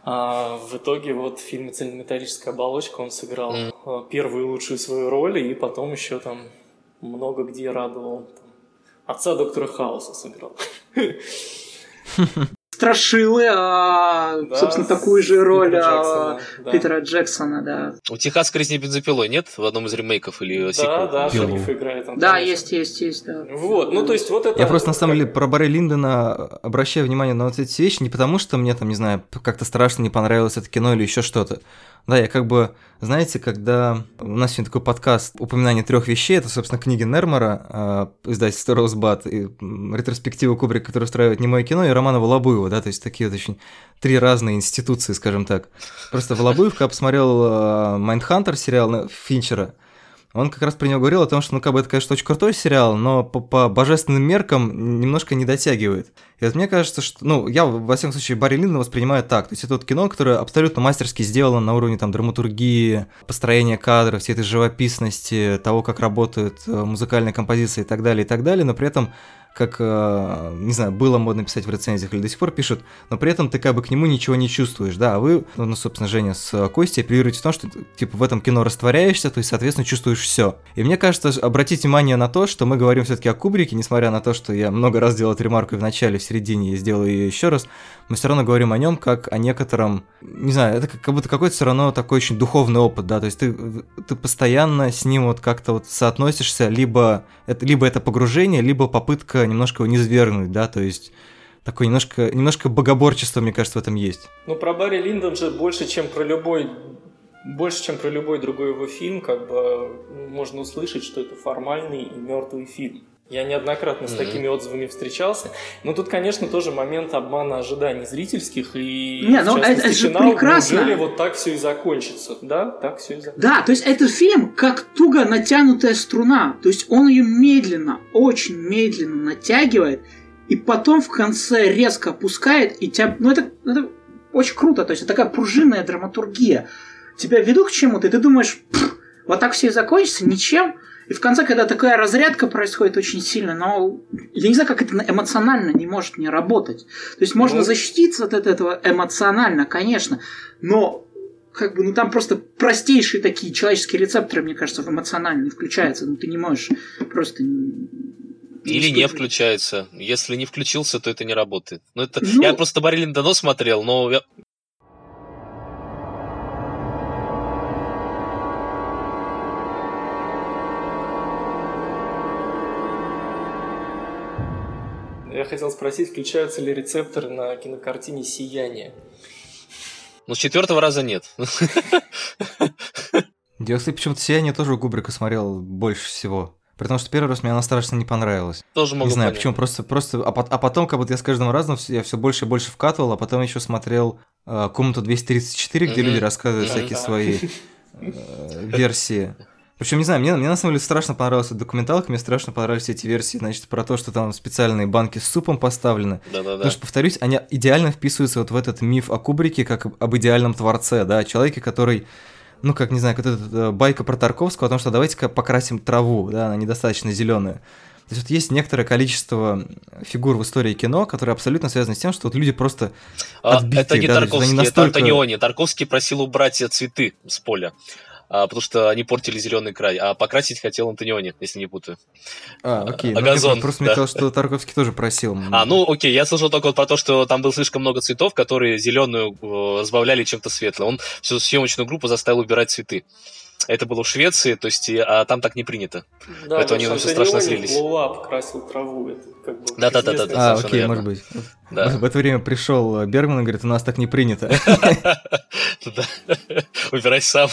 а, в итоге вот в фильме «Цельнометаллическая оболочка» он сыграл mm. первую лучшую свою роль, и потом еще там много где радовал. Там, отца доктора Хауса сыграл. [laughs]
Страшилы, а, да, собственно, такую же роль Питера а, Джексона, да. Питера Джексона, да.
У Техас резни бензопилой нет в одном из ремейков или
да, сиквел? Да, Шериф играет.
Да, есть, есть, есть, да.
Вот, ну то есть вот это...
Я просто на самом деле про Барри Линдона обращаю внимание на вот эти вещи не потому, что мне там, не знаю, как-то страшно не понравилось это кино или еще что-то, Да, я как бы, знаете, когда у нас сегодня такой подкаст «Упоминание трех вещей», это, собственно, книги Нермара, э, издательство «Росбат», и ретроспектива Кубрика, который устраивает «Немое кино», и Романа Волобуева, да, то есть такие вот очень три разные институции, скажем так. Просто Волобуев, когда посмотрел «Майндхантер» сериал Финчера, он как раз про него говорил о том, что, ну, как бы это, конечно, очень крутой сериал, но по, по божественным меркам немножко не дотягивает. И вот мне кажется, что, ну, я, во всяком случае, Барри Линдона воспринимаю так. То есть это вот кино, которое абсолютно мастерски сделано на уровне там драматургии, построения кадров, всей этой живописности, того, как работают э, музыкальные композиции и так далее, и так далее, но при этом как, э, не знаю, было модно писать в рецензиях или до сих пор пишут, но при этом ты как бы к нему ничего не чувствуешь, да, а вы, ну, ну собственно, Женя с Костей апеллируете в том, что, типа, в этом кино растворяешься, то есть, соответственно, чувствуешь все. И мне кажется, обратить внимание на то, что мы говорим все таки о Кубрике, несмотря на то, что я много раз делал эту ремарку в начале, в середине, и сделаю ее еще раз, мы все равно говорим о нем как о некотором, не знаю, это как будто какой-то все равно такой очень духовный опыт, да, то есть ты, ты постоянно с ним вот как-то вот соотносишься, либо это, либо это погружение, либо попытка немножко его не свергнуть, да, то есть такое немножко, немножко богоборчество, мне кажется, в этом есть.
Ну, про Барри Линдон же больше, чем про любой больше, чем про любой другой его фильм, как бы можно услышать, что это формальный и мертвый фильм. Я неоднократно mm-hmm. с такими отзывами встречался. Но тут, конечно, тоже момент обмана ожиданий зрительских и
Не, ну это, это же финал, прекрасно.
Неужели вот так все и закончится? Да, так все и закончится.
Да, то есть этот фильм как туго натянутая струна. То есть он ее медленно, очень медленно натягивает, и потом в конце резко опускает, и тебя... Ну это, это очень круто, то есть это такая пружинная драматургия. Тебя ведут к чему-то, и ты думаешь, вот так все и закончится, ничем. И в конце, когда такая разрядка происходит очень сильно, но я не знаю, как это эмоционально не может не работать. То есть можно ну... защититься от этого эмоционально, конечно, но как бы, ну там просто простейшие такие человеческие рецепторы, мне кажется, эмоционально включаются. Ну ты не можешь просто
или не включается. Если не включился, то это не работает. Ну, это... Ну... Я просто Барри Линдоно смотрел, но
Я хотел спросить, включаются ли рецепторы на кинокартине «Сияние»?
Ну, с четвертого раза нет.
Я, кстати, почему-то «Сияние» тоже у Кубрика смотрел больше всего. Потому что первый раз мне она страшно не понравилась.
Тоже могу
Не знаю,
понять.
почему, просто, просто, а, а потом, как будто я с каждым разом я все больше и больше вкатывал, а потом еще смотрел э, комнату 234, где mm-hmm. люди рассказывают mm-hmm. всякие свои э, версии. Причем, не знаю, мне, мне на самом деле страшно понравилась документалка, мне страшно понравились эти версии, значит, про то, что там специальные банки с супом поставлены.
Да-да-да.
Потому что, повторюсь, они идеально вписываются вот в этот миф о Кубрике, как об идеальном творце, да, человеке, который ну, как, не знаю, как эта э, байка про Тарковского о том, что давайте-ка покрасим траву, да, она недостаточно зеленая. То есть вот есть некоторое количество фигур в истории кино, которые абсолютно связаны с тем, что вот люди просто отбитые,
а, Это не
да,
Тарковский, настолько... это Антониони. Тарковский просил убрать цветы с поля а, потому что они портили зеленый край, а покрасить хотел Антониони, если не путаю.
А, окей. А, ну, газон. Просто да. казалось, что Тарковский тоже просил.
А, ну окей, я слышал только вот про то, что там было слишком много цветов, которые зеленую э, разбавляли чем-то светлым. Он всю съемочную группу заставил убирать цветы. Это было в Швеции, то есть, а там так не принято.
Да, Поэтому они все страшно злились. Луап красил траву. Это как бы
да, да, да, да, да.
А, окей, верно. может быть. Да. В это время пришел Бергман и говорит, у нас так не принято. [laughs]
Убирай сам.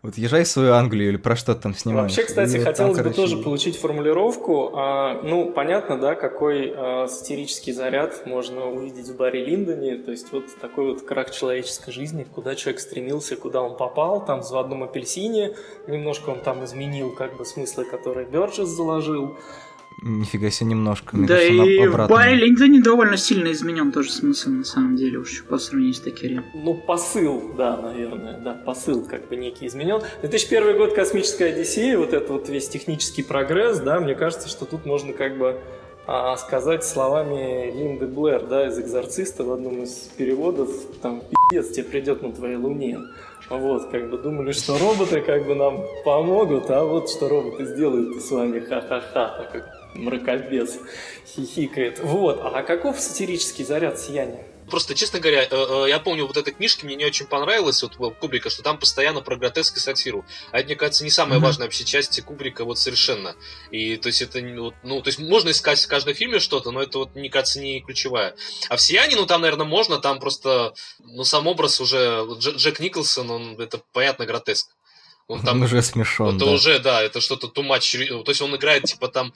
Вот езжай в свою Англию или про что там снимаешь.
Вообще, кстати, и хотелось там, бы короче... тоже получить формулировку. А, ну, понятно, да, какой а, сатирический заряд можно увидеть в Барри Линдоне. То есть вот такой вот крах человеческой жизни, куда человек стремился, куда он попал. Там в одном апельсине немножко он там изменил как бы смыслы, которые Бёрджес заложил.
Нифига себе немножко.
Мне да кажется, и в Барри Линдоне довольно сильно изменен тоже смысл, на самом деле, уж по сравнению с Такерем.
Ну, посыл, да, наверное, да, посыл как бы некий изменен. 2001 год «Космическая Одиссея», вот это вот весь технический прогресс, да, мне кажется, что тут можно как бы а, сказать словами Линды Блэр, да, из «Экзорциста» в одном из переводов, там, пиздец тебе придет на твоей луне. Вот, как бы думали, что роботы как бы нам помогут, а вот что роботы сделают с вами, ха-ха-ха, как мракобес хихикает. Вот, а каков сатирический заряд сияния?
Просто, честно говоря, э, э, я помню, вот эта книжка мне не очень понравилась, вот Кубрика, что там постоянно про гротеск и сатиру. А это, мне кажется, не самая mm-hmm. важная вообще часть Кубрика вот совершенно. И, то есть, это, ну, то есть, можно искать в каждом фильме что-то, но это вот, мне кажется, не ключевая. А в «Сиянии», ну, там, наверное, можно, там просто, ну, сам образ уже, Джек Николсон, он, это, понятно, гротеск.
Он там уже смешон.
Это да. уже, да, это что-то much. То есть он играет, типа, там,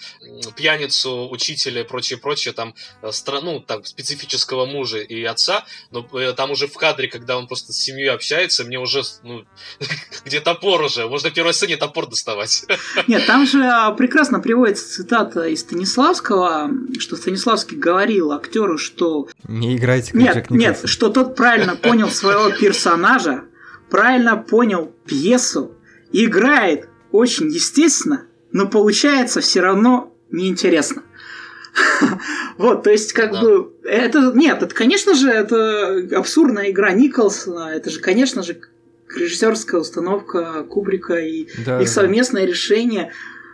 пьяницу, учителя и прочее, прочее, там, э, страну, там, специфического мужа и отца, но э, там уже в кадре, когда он просто с семьей общается, мне уже, ну, [laughs] где топор уже, можно в первой сцене топор доставать. [laughs]
Нет, там же а, прекрасно приводится цитата из Станиславского, что Станиславский говорил актеру, что...
Не играйте, как
Нет, Джек нет, что тот правильно понял своего персонажа, правильно понял пьесу, играет очень естественно, но получается все равно неинтересно. [laughs] Вот, то есть, как бы, это, нет, это, конечно же, это абсурдная игра Николсона, это же, конечно же, режиссерская установка Кубрика и их совместное решение.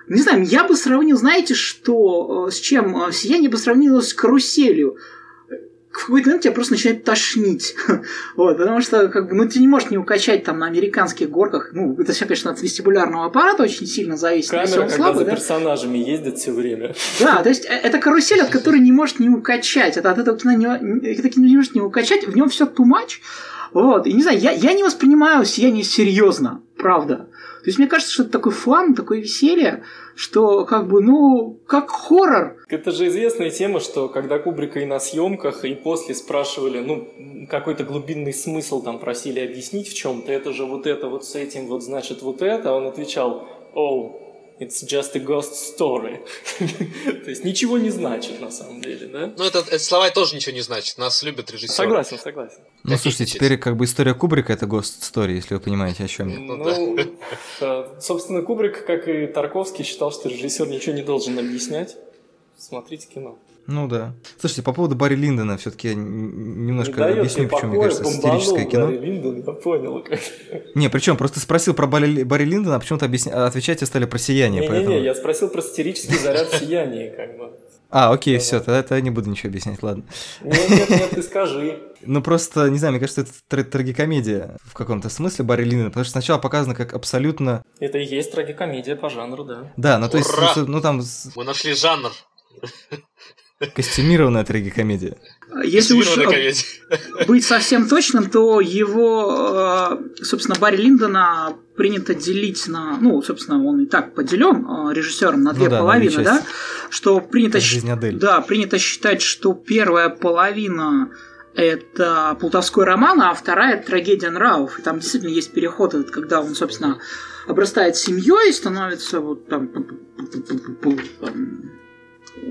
Не знаю, я бы сравнил, знаете, что, э, с чем? Э, Сияние бы сравнило с каруселью в какой-то момент тебя просто начинает тошнить. [laughs] вот, потому что, как бы, ну, ты не можешь не укачать там на американских горках. Ну, это все, конечно, от вестибулярного аппарата очень сильно зависит.
Камера, когда слабый, за да? персонажами ездит все время. [laughs]
Да, то есть э, это карусель, от которой не можешь не укачать. Это от этого кино не, это кино не можешь не укачать, в нем все too much. Вот, и не знаю, я, я не воспринимаю сияние серьезно, правда. То есть мне кажется, что это такой фан, такое веселье, что как бы, ну, как хоррор.
Это же известная тема, что когда Кубрика и на съемках, и после спрашивали, ну, какой-то глубинный смысл там просили объяснить в чем-то, это же вот это вот с этим, вот значит вот это, он отвечал, оу, It's just a ghost story. [laughs] То есть ничего не значит на самом деле, да?
Ну, это, это слова тоже ничего не значит. Нас любят режиссеры.
Согласен, согласен.
Ну, слушайте, теперь как бы история Кубрика это ghost story, если вы понимаете, о чем я.
Ну, ну да. собственно, Кубрик, как и Тарковский, считал, что режиссер ничего не должен объяснять. Смотрите кино.
Ну да. Слушайте, по поводу Барри Линдона, все-таки я немножко не объясню, почему, мне кажется, сатирическое кино.
Барри Линдон, я понял.
Не, причем просто спросил про Барри, Барри Линдона, а почему-то объясня... отвечать стали про сияние.
Не-не-не, поэтому... я спросил про сатирический заряд сияния, как бы.
А, окей, да. все, тогда, тогда я не буду ничего объяснять, ладно.
Нет, нет, нет, ты скажи.
Ну просто, не знаю, мне кажется, это трагикомедия в каком-то смысле Барри Линдона, потому что сначала показано как абсолютно...
Это и есть трагикомедия по жанру, да.
Да, ну то есть, ну, ну там...
Мы нашли жанр. [laughs]
Костюмированная трагикомедия.
Если уж быть совсем точным, то его, э, собственно, Барри Линдона принято делить на, ну, собственно, он и так поделен э, режиссером на две ну да, половины, на да, что принято, да, принято считать, что первая половина это плутовской роман, а вторая трагедия нравов. И там действительно есть переход, когда он, собственно, обрастает семьей, становится вот там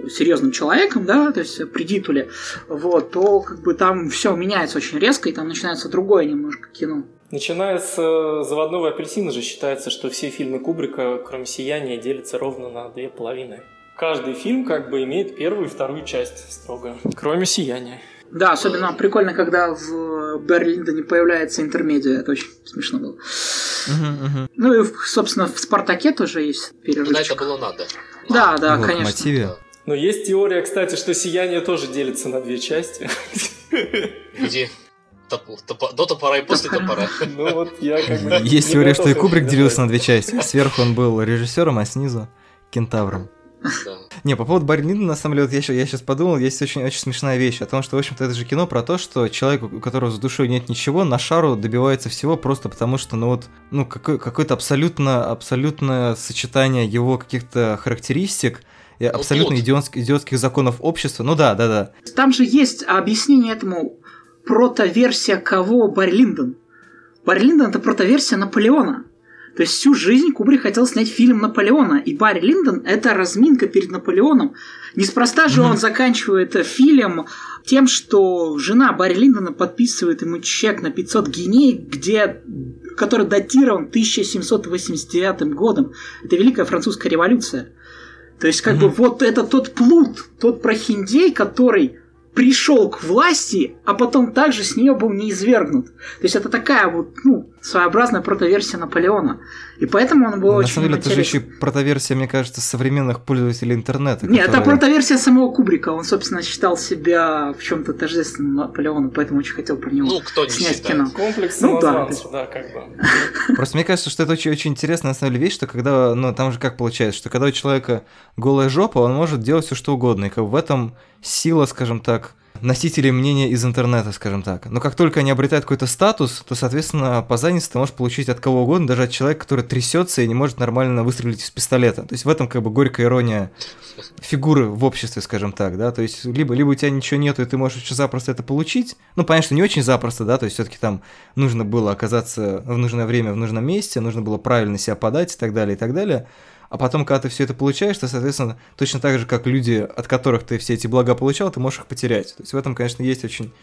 серьезным человеком, да, то есть при Дитуле, вот, то как бы там все меняется очень резко, и там начинается другое немножко кино.
Начиная с «Заводного апельсина» же считается, что все фильмы Кубрика, кроме «Сияния», делятся ровно на две половины. Каждый фильм как бы имеет первую и вторую часть строго, кроме «Сияния».
Да, особенно прикольно, когда в Берлиндоне появляется интермедиа. Это очень смешно было. Uh-huh, uh-huh. Ну и, собственно, в Спартаке тоже есть перерывчик.
Да, это было надо.
Да, да, конечно. Мотиве.
Но есть теория, кстати, что сияние тоже делится на две части.
Где? до топора и после топора.
Ну вот я как бы...
Есть теория, что и Кубрик делился на две части. Сверху он был режиссером, а снизу кентавром. Не, по поводу Барри Линдона, на самом деле, вот я, я сейчас подумал, есть очень, очень смешная вещь о том, что, в общем-то, это же кино про то, что человек, у которого за душой нет ничего, на шару добивается всего просто потому, что, ну вот, ну, какой, какое-то абсолютно, абсолютное сочетание его каких-то характеристик, ну, абсолютно идиотских, идиотских законов общества. Ну да, да, да.
Там же есть объяснение этому протоверсия кого Барри Линдон. Барри Линдон это протоверсия Наполеона. То есть всю жизнь Кубрик хотел снять фильм Наполеона, и Барри Линдон – это разминка перед Наполеоном. Неспроста же mm-hmm. он заканчивает фильм тем, что жена Барри Линдона подписывает ему чек на 500 геней, где, который датирован 1789 годом. Это Великая Французская революция. То есть, как mm-hmm. бы, вот это тот плут, тот прохиндей, который пришел к власти, а потом также с нее был не извергнут. То есть это такая вот, ну, своеобразная протоверсия Наполеона. И поэтому он был
На
очень
самом деле, это же еще и протоверсия, мне кажется, современных пользователей интернета.
Нет, это
которые-
протоверсия самого Кубрика. Он, собственно, считал себя в чем-то тождественным Наполеону, поэтому очень хотел про него
Ну, кто не
снять
считает.
кино.
Комплекс
Ну да,
да, как бы.
Просто мне кажется, что это очень, очень интересная на самом деле вещь, что когда, ну, там же как получается, что когда у человека голая жопа, он может делать все что угодно, и как в этом сила, скажем так, носителей мнения из интернета, скажем так. Но как только они обретают какой-то статус, то, соответственно, по заднице ты можешь получить от кого угодно, даже от человека, который трясется и не может нормально выстрелить из пистолета. То есть в этом как бы горькая ирония фигуры в обществе, скажем так, да, то есть либо, либо у тебя ничего нету, и ты можешь очень запросто это получить, ну, понятно, что не очень запросто, да, то есть все таки там нужно было оказаться в нужное время в нужном месте, нужно было правильно себя подать и так далее, и так далее, а потом, когда ты все это получаешь, то, соответственно, точно так же, как люди, от которых ты все эти блага получал, ты можешь их потерять. То есть в этом, конечно, есть очень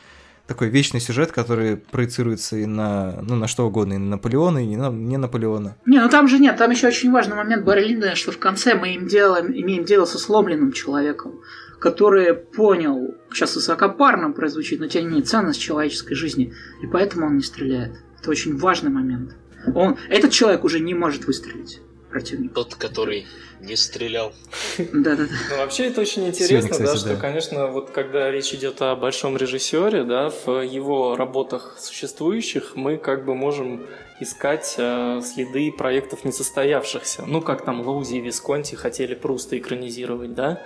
такой вечный сюжет, который проецируется и на, ну, на что угодно, и на Наполеона, и на, не Наполеона.
Не, ну там же нет, там еще очень важный момент Барри Линдона, что в конце мы им делаем, имеем дело со сломленным человеком, который понял, сейчас высокопарно прозвучит, но тем не менее ценность человеческой жизни, и поэтому он не стреляет. Это очень важный момент. Он, этот человек уже не может выстрелить противник.
Тот, который не стрелял.
Да-да-да.
Ну, вообще это очень интересно,
Сегодня, кстати,
да, что,
да.
конечно, вот когда речь идет о большом режиссере, да, в его работах существующих мы как бы можем искать э, следы проектов несостоявшихся. Ну, как там Лоузи и Висконти хотели просто экранизировать, да.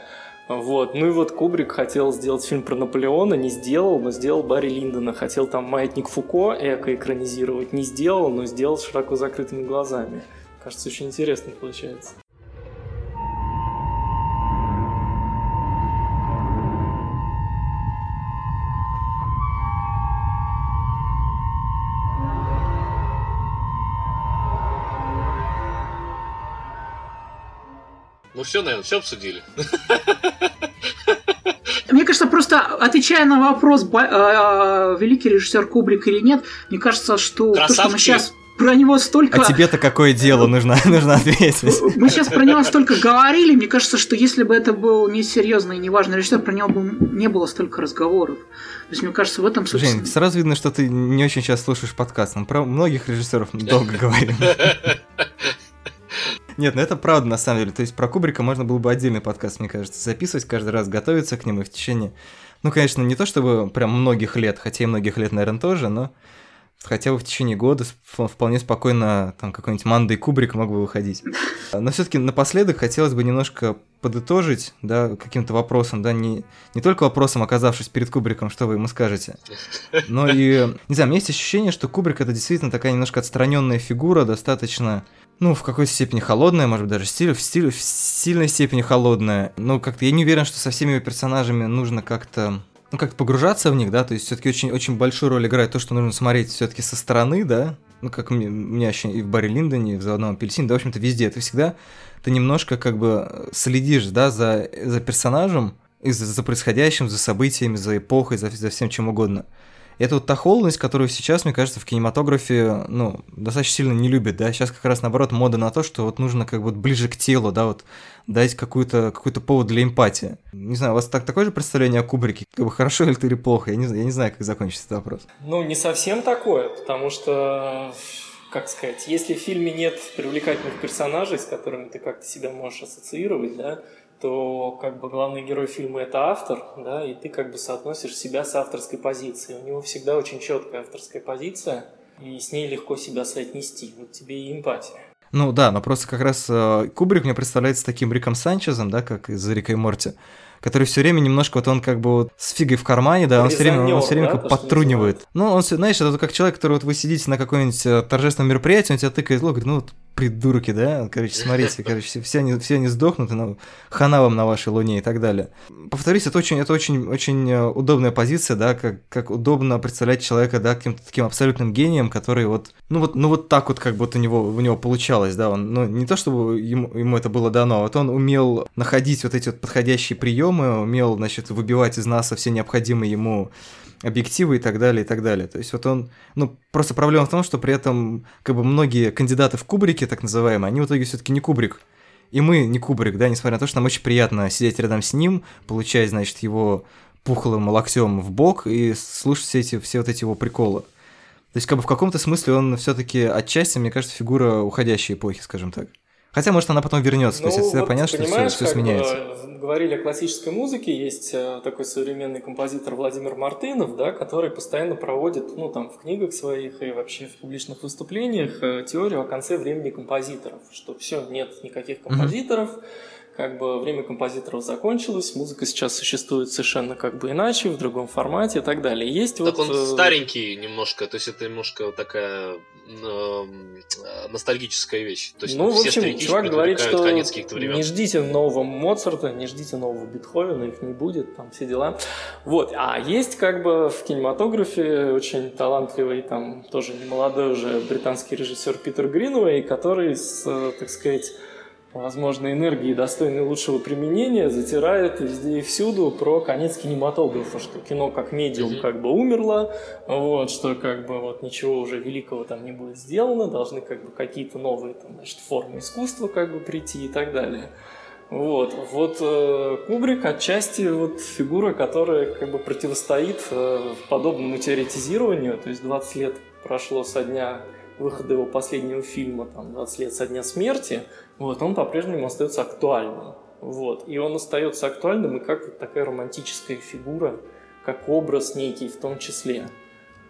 Вот. Ну и вот Кубрик хотел сделать фильм про Наполеона, не сделал, но сделал Барри Линдона. Хотел там «Маятник Фуко» эко экранизировать, не сделал, но сделал с широко закрытыми глазами. Кажется, очень интересно получается.
Ну все, наверное, все обсудили.
Мне кажется, просто отвечая на вопрос, ба- э, великий режиссер Кубрик или нет, мне кажется, что то, что мы
Красавчик.
сейчас про него столько...
А тебе-то какое дело нужно, [laughs] нужно ответить?
Мы сейчас про него столько говорили, мне кажется, что если бы это был несерьезный и неважный режиссер, про него бы не было столько разговоров. То есть, мне кажется, в этом, собственно...
Жень, сразу видно, что ты не очень сейчас слушаешь подкаст. Мы про многих режиссеров долго [laughs] говорим. Нет, ну это правда, на самом деле. То есть про Кубрика можно было бы отдельный подкаст, мне кажется, записывать, каждый раз готовиться к нему и в течение... Ну, конечно, не то чтобы прям многих лет, хотя и многих лет, наверное, тоже, но хотя бы в течение года вполне спокойно там какой-нибудь Манда Кубрик мог бы выходить. Но все-таки напоследок хотелось бы немножко подытожить, да, каким-то вопросом, да, не, не только вопросом, оказавшись перед Кубриком, что вы ему скажете, но и, не знаю, у меня есть ощущение, что Кубрик это действительно такая немножко отстраненная фигура, достаточно, ну, в какой-то степени холодная, может быть, даже стиль, в, стиле, в сильной степени холодная. Но как-то я не уверен, что со всеми его персонажами нужно как-то ну, как-то погружаться в них, да, то есть все-таки очень, очень большую роль играет то, что нужно смотреть все-таки со стороны, да, ну, как мне, меня ощущение и в Барри Линдоне, и в «Заводном апельсине», да, в общем-то, везде, ты всегда, ты немножко как бы следишь, да, за, за персонажем, и за, за происходящим, за событиями, за эпохой, за, за всем чем угодно. И это вот та холодность, которую сейчас, мне кажется, в кинематографе, ну, достаточно сильно не любят, да, сейчас как раз наоборот мода на то, что вот нужно как бы ближе к телу, да, вот дать какой-то какой повод для эмпатии. Не знаю, у вас так, такое же представление о Кубрике? Как бы хорошо или или плохо? Я не, я не знаю, как закончится этот вопрос.
Ну, не совсем такое, потому что, как сказать, если в фильме нет привлекательных персонажей, с которыми ты как-то себя можешь ассоциировать, да, то как бы главный герой фильма это автор, да, и ты как бы соотносишь себя с авторской позицией. У него всегда очень четкая авторская позиция, и с ней легко себя соотнести. Вот тебе и эмпатия.
Ну да, но просто как раз э, Кубрик мне представляется таким Риком Санчезом, да, как из Рика и Морти, который все время немножко вот он как бы вот с фигой в кармане, да, он все время, он все время как
да, что
подтрунивает. Ну, он, знаешь, это как человек, который вот вы сидите на каком-нибудь э, торжественном мероприятии, он тебя тыкает в лоб, говорит, ну вот придурки, да, короче, смотрите, короче, все- все они, все они сдохнут, и ну, хана вам на вашей луне и так далее. Повторюсь, это очень, это очень, очень э, удобная позиция, да, как, как удобно представлять человека, да, каким-то таким абсолютным гением, который вот, ну вот, ну вот так вот как будто у него, у него получалось, да, он, ну не то чтобы ему, ему это было дано, а вот он умел находить вот эти вот подходящие приемы, умел, значит, выбивать из нас все необходимые ему объективы и так далее, и так далее. То есть вот он, ну, просто проблема в том, что при этом, как бы, многие кандидаты в Кубрике, так называемые, они в итоге все таки не Кубрик. И мы не Кубрик, да, несмотря на то, что нам очень приятно сидеть рядом с ним, получать, значит, его пухлым локтем в бок и слушать все эти все вот эти его приколы. То есть, как бы в каком-то смысле он все-таки отчасти, мне кажется, фигура уходящей эпохи, скажем так. Хотя, может, она потом вернется. Ну, То есть, это всегда вот, понятно, что все, все сменяется.
Говорили о классической музыке, есть э, такой современный композитор Владимир Мартынов, да, который постоянно проводит, ну, там, в книгах своих и вообще в публичных выступлениях э, теорию о конце времени композиторов, что все, нет никаких композиторов, mm-hmm как бы время композиторов закончилось, музыка сейчас существует совершенно как бы иначе, в другом формате и так далее. Есть
так
вот...
он э, старенький немножко, то есть это немножко такая э, ностальгическая вещь. То есть
ну, в общем, чувак говорит, что не ждите нового Моцарта, не ждите нового Бетховена, их не будет, там все дела. Вот, а есть как бы в кинематографе очень талантливый, там тоже немолодой уже британский режиссер Питер Гринвей, который с, э, так сказать, возможно, энергии, достойной лучшего применения, затирает везде и всюду про конец кинематографа, что кино как медиум mm-hmm. как бы умерло, вот, что как бы вот ничего уже великого там не будет сделано, должны как бы какие-то новые там, значит, формы искусства как бы прийти и так далее. Вот, вот э, Кубрик отчасти вот фигура, которая как бы противостоит э, подобному теоретизированию, то есть 20 лет прошло со дня выхода его последнего фильма, там, 20 лет со дня смерти, вот, он по-прежнему остается актуальным. Вот, и он остается актуальным и как вот такая романтическая фигура, как образ некий в том числе.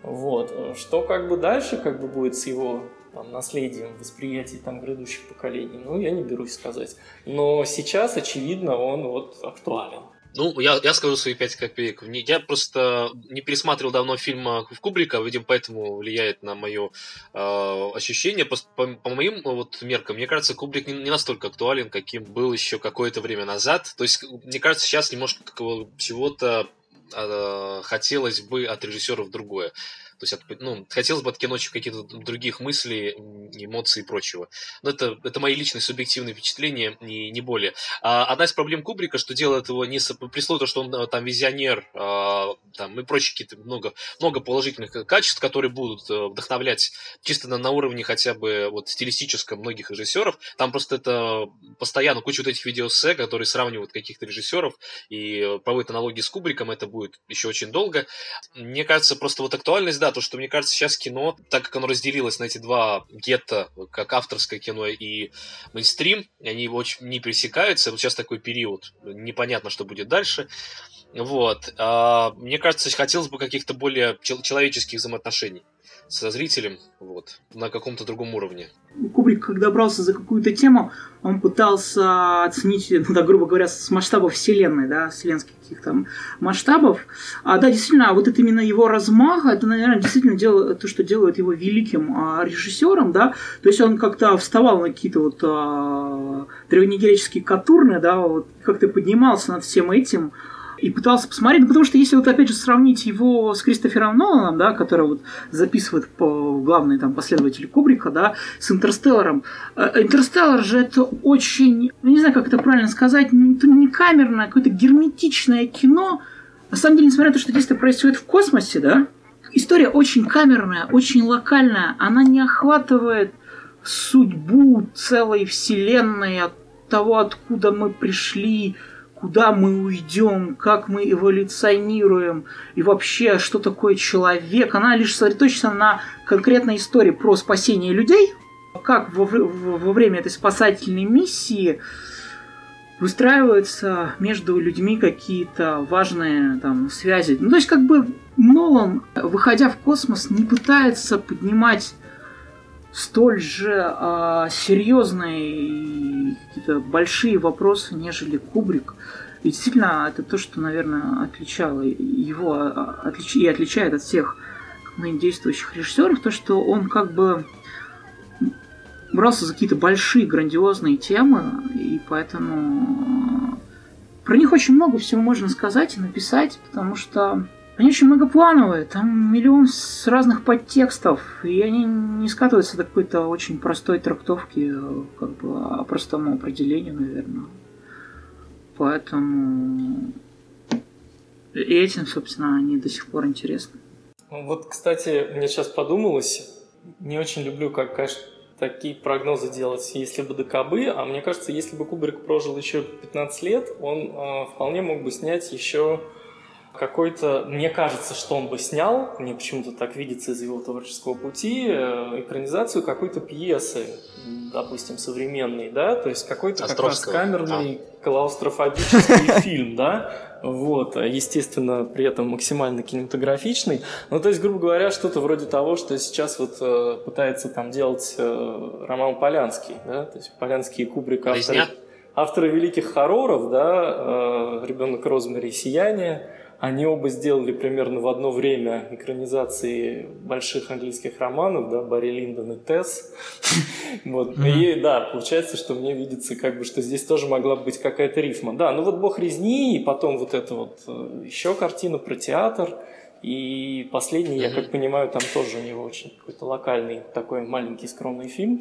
Вот. Что как бы дальше как бы будет с его там, наследием, восприятием там, грядущих поколений, ну, я не берусь сказать. Но сейчас, очевидно, он вот актуален.
Ну, я, я скажу свои пять копеек. Я просто не пересматривал давно фильм в Кубрика, видимо, поэтому влияет на мое э, ощущение. По, по, по моим вот меркам, мне кажется, Кубрик не, не настолько актуален, каким был еще какое-то время назад. То есть, мне кажется, сейчас немножко чего-то э, хотелось бы от режиссеров другое. То есть, ну, хотелось бы от кино каких-то других мыслей, эмоций и прочего. Но это, это мои личные субъективные впечатления, и не более. А одна из проблем Кубрика, что делает его не при то, что он там визионер, а, там, и прочие какие-то много, много положительных качеств, которые будут э, вдохновлять чисто на, на уровне хотя бы вот стилистическом многих режиссеров. Там просто это постоянно куча вот этих видеосе, которые сравнивают каких-то режиссеров и проводят аналогии с Кубриком, это будет еще очень долго. Мне кажется, просто вот актуальность, да, да, то, что мне кажется, сейчас кино, так как оно разделилось на эти два гетто, как авторское кино и мейнстрим, они очень не пересекаются. Вот сейчас такой период, непонятно, что будет дальше. Вот. А, мне кажется, хотелось бы каких-то более человеческих взаимоотношений со зрителем вот, на каком-то другом уровне.
Кубрик, когда брался за какую-то тему, он пытался оценить, ну, да, грубо говоря, с масштаба вселенной, да, вселенских каких-то масштабов. А да, действительно, вот это именно его размах, это, наверное, действительно дело, то, что делает его великим а, режиссером, да, то есть он как-то вставал на какие-то вот а, древнегреческие катурны, да, вот как-то поднимался над всем этим, и пытался посмотреть, ну, потому что если вот опять же сравнить его с Кристофером Ноланом, да, который вот записывает по главный там последователь Кубрика, да, с Интерстелларом, э, Интерстеллар же это очень, ну, не знаю, как это правильно сказать, это не камерное, а какое-то герметичное кино. На самом деле, несмотря на то, что действие происходит в космосе, да, история очень камерная, очень локальная, она не охватывает судьбу целой вселенной от того, откуда мы пришли, куда мы уйдем, как мы эволюционируем и вообще, что такое человек. Она лишь сосредоточена на конкретной истории про спасение людей, как во, во время этой спасательной миссии выстраиваются между людьми какие-то важные там связи. Ну, то есть, как бы Нолан, выходя в космос, не пытается поднимать столь же а, серьезные и какие-то большие вопросы, нежели Кубрик. И действительно, это то, что, наверное, отличало его а, отлич... и отличает от всех ныне действующих режиссеров, то, что он как бы брался за какие-то большие, грандиозные темы, и поэтому про них очень много всего можно сказать и написать, потому что они очень многоплановые, там миллион с разных подтекстов, и они не скатываются до какой-то очень простой трактовки, как бы, а простому определению, наверное. Поэтому и этим, собственно, они до сих пор интересны.
Вот, кстати, мне сейчас подумалось, не очень люблю, как, конечно, такие прогнозы делать, если бы ДКБ, а мне кажется, если бы Кубрик прожил еще 15 лет, он э, вполне мог бы снять еще какой-то, мне кажется, что он бы снял, мне почему-то так видится из его творческого пути, э, экранизацию какой-то пьесы, допустим, современной, да, то есть какой-то как раз камерный а. клаустрофобический [laughs] фильм, да, вот, естественно, при этом максимально кинематографичный. Ну, то есть, грубо говоря, что-то вроде того, что сейчас вот э, пытается там делать э, Роман Полянский, да, то есть Полянский и Кубрик авторы, авторы великих хорроров, да, э, «Ребенок Розмари» «Сияние», они оба сделали примерно в одно время экранизации больших английских романов, да, Барри Линдон и Тесс. [laughs] Вот. И да, получается, что мне видится, как бы, что здесь тоже могла быть какая-то рифма. Да, ну вот «Бог резни», и потом вот эта вот э, еще картина про театр. И последний, я как понимаю, там тоже у него очень какой-то локальный такой маленький скромный фильм.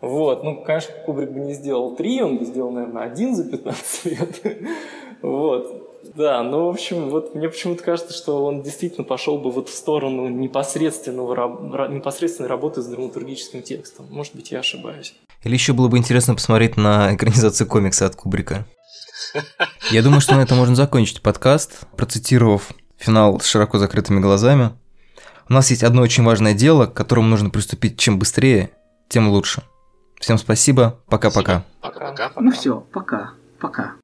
Вот, ну, конечно, Кубрик бы не сделал три, он бы сделал, наверное, один за 15 лет. [laughs] Вот. Да, ну, в общем, вот мне почему-то кажется, что он действительно пошел бы вот в сторону непосредственного, непосредственной работы с драматургическим текстом. Может быть, я ошибаюсь.
Или еще было бы интересно посмотреть на экранизацию комикса от Кубрика. [laughs] Я думаю, что на этом можно закончить подкаст, процитировав финал с широко закрытыми глазами. У нас есть одно очень важное дело, к которому нужно приступить чем быстрее, тем лучше. Всем спасибо. Пока-пока.
Пока-пока. Ну все, пока. Пока.